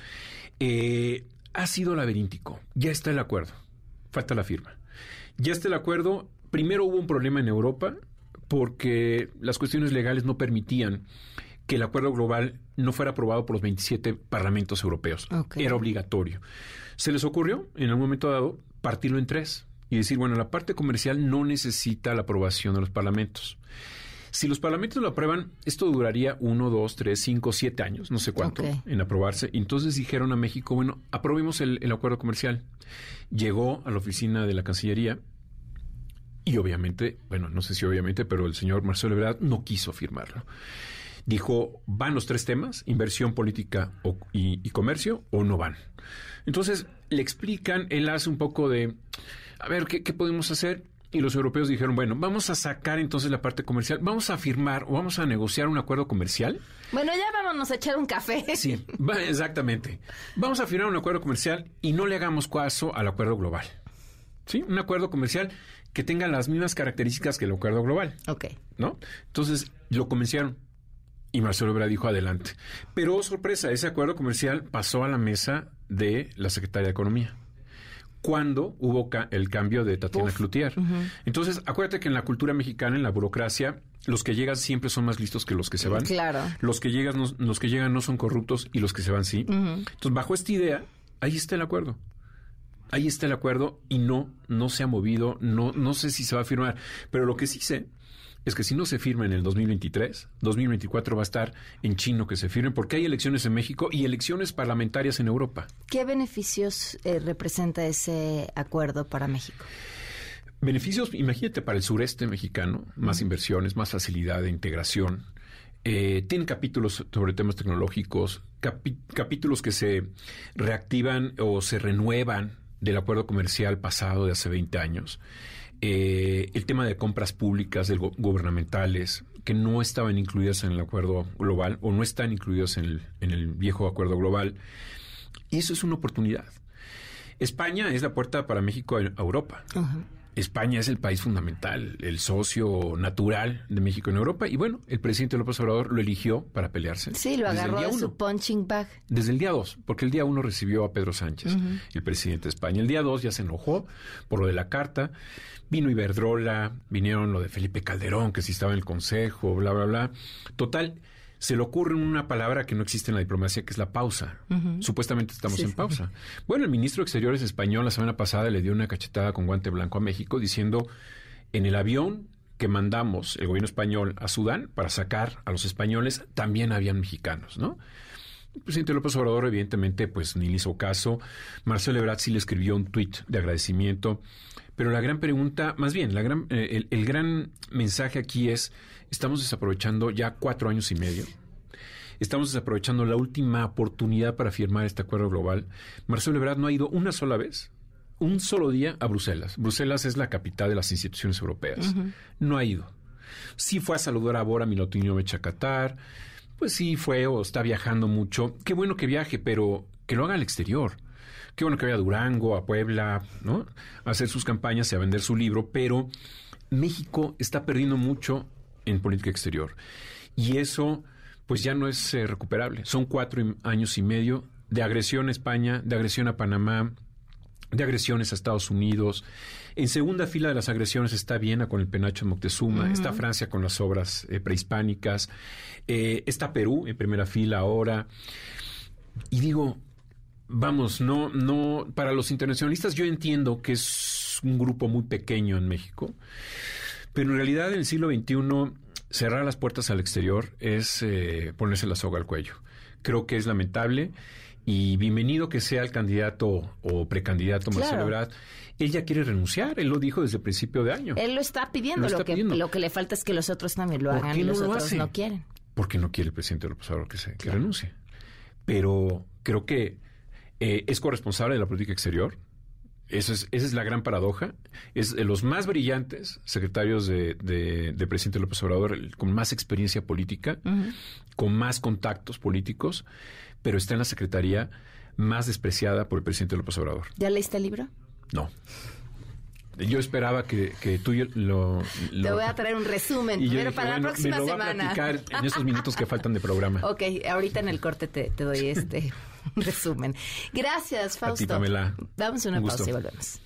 eh, ha sido laberíntico. Ya está el acuerdo. Falta la firma. Ya está el acuerdo. Primero hubo un problema en Europa porque las cuestiones legales no permitían que el acuerdo global no fuera aprobado por los 27 parlamentos europeos. Era obligatorio. Se les ocurrió, en algún momento dado, partirlo en tres y decir, bueno, la parte comercial no necesita la aprobación de los parlamentos. Si los parlamentos lo aprueban, esto duraría uno, dos, tres, cinco, siete años, no sé cuánto, en aprobarse. Entonces dijeron a México, bueno, aprobemos el, acuerdo comercial. Llegó a la oficina de la Cancillería y obviamente, bueno, no sé si obviamente, pero el señor Marcelo Ebrard no quiso firmarlo. Dijo, ¿van los tres temas, inversión, política y, y comercio, o no van? Entonces le explican, él hace un poco de, a ver, ¿qué, qué podemos hacer? Y los europeos dijeron, bueno, vamos a sacar entonces la parte comercial, vamos a firmar o vamos a negociar un acuerdo comercial. Bueno, ya vámonos a echar un café. Sí, exactamente. Vamos a firmar un acuerdo comercial y no le hagamos caso al acuerdo global. ¿Sí? Un acuerdo comercial que tenga las mismas características que el acuerdo global. Ok. ¿No? Entonces lo convencieron. Y Marcelo Ebrard dijo adelante. Pero sorpresa, ese acuerdo comercial pasó a la mesa de la Secretaría de Economía cuando hubo el cambio de Tatiana Cloutier. Entonces, acuérdate que en la cultura mexicana, en la burocracia, los que llegan siempre son más listos que los que se van. Claro. Los que llegan no, los que llegan no son corruptos y los que se van sí. Entonces, bajo esta idea, ahí está el acuerdo. Ahí está el acuerdo y no, no se ha movido, no, no sé si se va a firmar. Pero lo que sí sé es que si no se firma en el 2023, 2024 va a estar en chino que se firme, porque hay elecciones en México y elecciones parlamentarias en Europa. ¿Qué beneficios eh, representa ese acuerdo para México? Beneficios, imagínate, para el sureste mexicano, más inversiones, más facilidad de integración. Eh, tienen capítulos sobre temas tecnológicos, capítulos que se reactivan o se renuevan del acuerdo comercial pasado de hace 20 años. Eh, el tema de compras públicas gubernamentales que no estaban incluidas en el acuerdo global o no están incluidas en el, viejo acuerdo global. Y eso es una oportunidad. España es la puerta para México a Europa. España es el país fundamental, el socio natural de México en Europa. Y bueno, el presidente López Obrador lo eligió para pelearse. Sí, lo agarró de su punching bag. Desde el día 2, porque el día 1 recibió a Pedro Sánchez, el presidente de España. El día 2 ya se enojó por lo de la carta. Vino Iberdrola, vinieron lo de Felipe Calderón, que si estaba en el consejo, bla, bla, bla. Total, se le ocurre una palabra que no existe en la diplomacia, que es la pausa. Supuestamente estamos en pausa. Bueno, el ministro de Exteriores español la semana pasada le dio una cachetada con guante blanco a México diciendo, en el avión que mandamos el gobierno español a Sudán para sacar a los españoles, también habían mexicanos, ¿no? El presidente López Obrador, evidentemente, pues ni le hizo caso. Marcelo Ebrard sí le escribió un tuit de agradecimiento. Pero la gran pregunta, más bien, la gran, eh, el gran mensaje aquí es Estamos desaprovechando ya cuatro años y medio. Estamos desaprovechando la última oportunidad para firmar este acuerdo global. Marcelo Ebrard no ha ido una sola vez, un solo día a Bruselas. Bruselas es la capital de las instituciones europeas. No ha ido. Sí fue a saludar a Bora Milutinovich a Qatar. Pues sí fue o está viajando mucho. Qué bueno que viaje, pero que lo haga al exterior. Qué bueno que vaya a Durango, a Puebla, ¿no? A hacer sus campañas y a vender su libro, pero México está perdiendo mucho en política exterior. Y eso, pues ya no es eh, recuperable. Son cuatro años y medio de agresión a España, de agresión a Panamá, de agresiones a Estados Unidos. En segunda fila de las agresiones está Viena con el penacho de Moctezuma, está Francia con las obras eh, prehispánicas, eh, está Perú en primera fila ahora. Y digo, vamos, no, no, para los internacionalistas yo entiendo que es un grupo muy pequeño en México, pero en realidad en el siglo XXI cerrar las puertas al exterior es eh, ponerse la soga al cuello. Creo que es lamentable y bienvenido que sea el candidato o precandidato Marcelo Ebrard. Él ya quiere renunciar, él lo dijo desde el principio de año. Él lo está pidiendo, lo, que, lo que le falta es que los otros también lo hagan y los otros no quieren. Porque no quiere el presidente López Obrador que, se, que renuncie. Pero creo que eh, es corresponsable de la política exterior, esa es, la gran paradoja. Es de los más brillantes secretarios de, presidente López Obrador, con más experiencia política, con más contactos políticos, pero está en la secretaría más despreciada por el presidente López Obrador. ¿Ya leíste el libro? No. Yo esperaba que, que tú lo, Te voy a traer un resumen, pero para la próxima me lo semana. Va a platicar en estos minutos que faltan de programa. Ok, ahorita en el corte te, te doy este resumen. Gracias, Fausto. Damos una pausa y volvemos.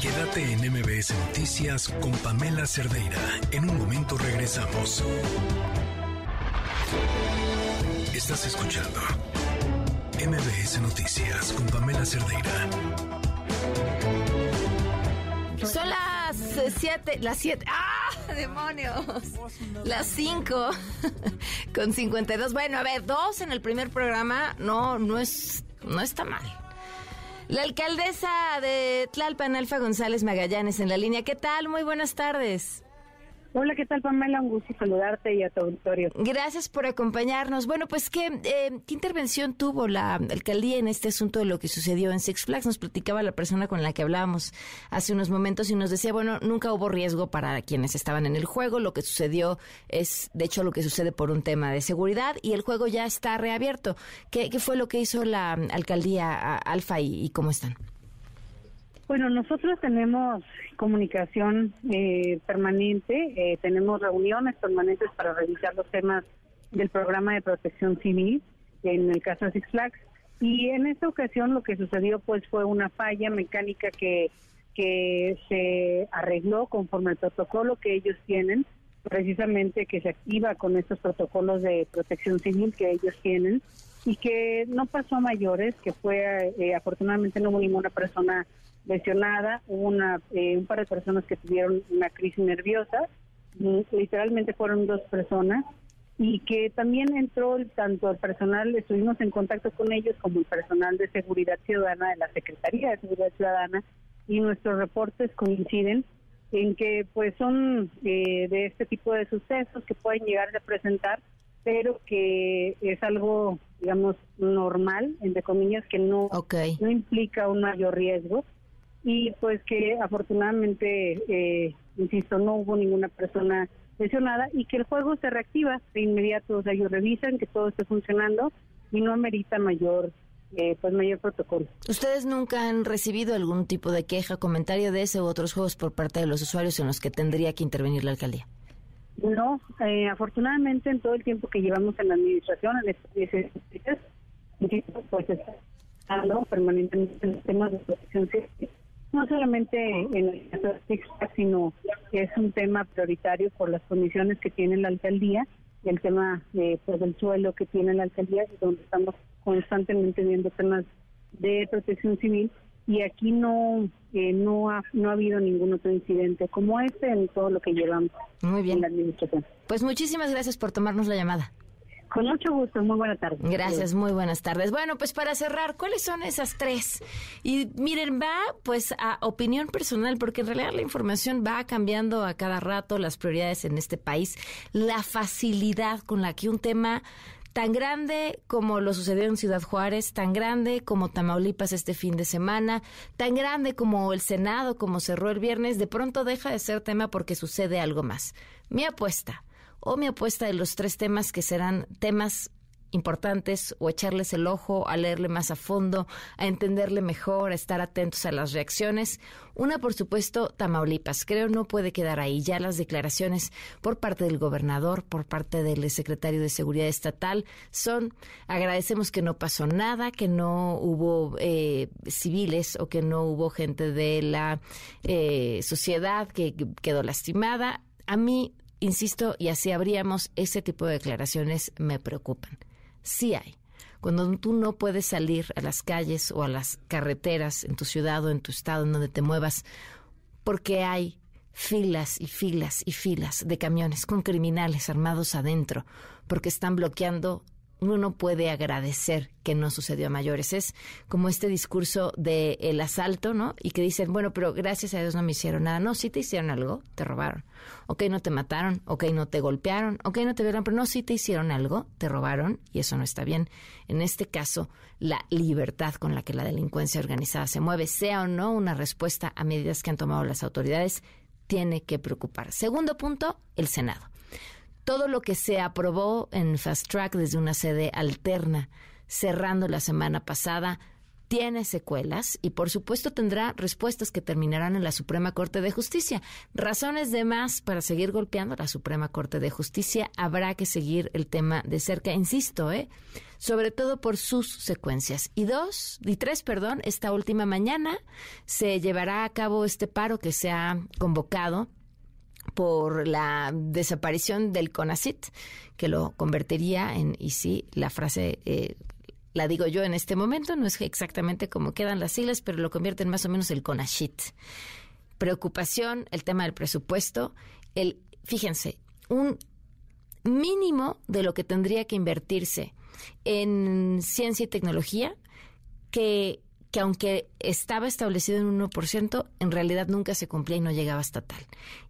Quédate en MBS Noticias con Pamela Cerdeira. En un momento regresamos. Estás escuchando MBS Noticias con Pamela Cerdeira. Son las siete, las siete. ¡Ah! ¡Demonios! Las cinco con 52. Bueno, a ver, dos en el primer programa no, no es, no está mal. La alcaldesa de Tlalpan, Alfa González Magallanes, en la línea. ¿Qué tal? Muy buenas tardes. Hola, ¿qué tal Pamela? Un gusto saludarte y a tu auditorio. Gracias por acompañarnos. Bueno, pues ¿qué, eh, ¿qué intervención tuvo la alcaldía en este asunto de lo que sucedió en Six Flags? Nos platicaba la persona con la que hablábamos hace unos momentos y nos decía, bueno, nunca hubo riesgo para quienes estaban en el juego. Lo que sucedió es, de hecho, lo que sucede por un tema de seguridad y el juego ya está reabierto. ¿Qué, qué fue lo que hizo la alcaldía Alfa y cómo están? Bueno, nosotros tenemos comunicación eh, permanente, eh, tenemos reuniones permanentes para revisar los temas del programa de protección civil, en el caso de Six Flags, Y en esta ocasión lo que sucedió pues fue una falla mecánica que, que se arregló conforme al protocolo que ellos tienen, precisamente que se activa con estos protocolos de protección civil que ellos tienen y que no pasó a mayores, que fue eh, afortunadamente no hubo ninguna persona lesionada, hubo una, eh, un par de personas que tuvieron una crisis nerviosa, literalmente fueron dos personas y que también entró tanto el personal, estuvimos en contacto con ellos como el personal de seguridad ciudadana de la Secretaría de Seguridad Ciudadana y nuestros reportes coinciden en que pues son eh, de este tipo de sucesos que pueden llegar a presentar, pero que es algo, digamos, normal, entre comillas, que no, no implica un mayor riesgo y pues que afortunadamente, eh, insisto, no hubo ninguna persona lesionada y que el juego se reactiva de inmediato, o sea, ellos revisan que todo esté funcionando y no amerita mayor eh, pues mayor protocolo. ¿Ustedes nunca han recibido algún tipo de queja, comentario de ese u otros juegos por parte de los usuarios en los que tendría que intervenir la alcaldía? No, eh, afortunadamente en todo el tiempo que llevamos en la administración, en este, pues está permanentemente en temas de protección civil no solamente en el caso de sino que es un tema prioritario por las condiciones que tiene la alcaldía, el tema eh, pues, del suelo que tiene la alcaldía, donde estamos constantemente viendo temas de protección civil y aquí no eh, no ha no ha habido ningún otro incidente como este en todo lo que llevamos Muy bien. en la administración. Pues muchísimas gracias por tomarnos la llamada. Con mucho gusto, muy buena tarde. Gracias, muy buenas tardes. Bueno, pues para cerrar, ¿cuáles son esas tres? Y miren, va pues a opinión personal, porque en realidad la información va cambiando a cada rato, las prioridades en este país, la facilidad con la que un tema tan grande como lo sucedió en Ciudad Juárez, tan grande como Tamaulipas este fin de semana, tan grande como el Senado, como cerró el viernes, de pronto deja de ser tema porque sucede algo más. Mi apuesta o mi apuesta de los tres temas que serán temas importantes o echarles el ojo, a leerle más a fondo, a entenderle mejor, a estar atentos a las reacciones. Una, por supuesto, Tamaulipas. Creo no puede quedar ahí. Ya las declaraciones por parte del gobernador, por parte del secretario de Seguridad Estatal son, agradecemos que no pasó nada, que no hubo eh, civiles o que no hubo gente de la eh, sociedad que quedó lastimada. A mí insisto, y así habríamos, ese tipo de declaraciones me preocupan. Sí hay. Cuando tú no puedes salir a las calles o a las carreteras en tu ciudad o en tu estado en donde te muevas, porque hay filas y filas y filas de camiones con criminales armados adentro, porque están bloqueando uno no puede agradecer que no sucedió a mayores. Es como este discurso del el asalto, ¿no? Y que dicen, bueno, pero gracias a Dios no me hicieron nada. No, sí te hicieron algo, te robaron. Ok, no te mataron, ok, no te golpearon, ok, no te vieron, pero no, sí te hicieron algo, te robaron y eso no está bien. En este caso, la libertad con la que la delincuencia organizada se mueve, sea o no una respuesta a medidas que han tomado las autoridades, tiene que preocupar. Segundo punto, el Senado todo lo que se aprobó en Fast Track desde una sede alterna, cerrando la semana pasada, tiene secuelas y por supuesto tendrá respuestas que terminarán en la Suprema Corte de Justicia. Razones de más para seguir golpeando a la Suprema Corte de Justicia. Habrá que seguir el tema de cerca, insisto, ¿eh? sobre todo por sus secuencias. Y dos, y tres, perdón, esta última mañana se llevará a cabo este paro que se ha convocado por la desaparición del CONACIT, que lo convertiría en, y sí, la frase eh, la digo yo en este momento, no es exactamente como quedan las siglas, pero lo convierte en más o menos el CONACIT. Preocupación, el tema del presupuesto, el, fíjense, un mínimo de lo que tendría que invertirse en ciencia y tecnología, que, que aunque estaba establecido en un 1%, en realidad nunca se cumplía y no llegaba hasta tal.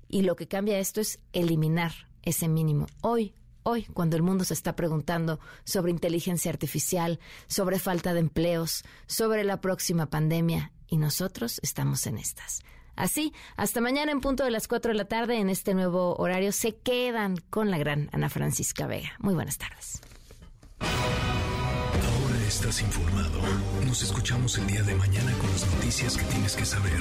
Y lo que cambia esto es eliminar ese mínimo. Hoy, hoy, cuando el mundo se está preguntando sobre inteligencia artificial, sobre falta de empleos, sobre la próxima pandemia, y nosotros estamos en estas. Así, hasta mañana en punto de las 4 de la tarde en este nuevo horario se quedan con la gran Ana Francisca Vega. Muy buenas tardes. Ahora estás informado. Nos escuchamos el día de mañana con las noticias que tienes que saber.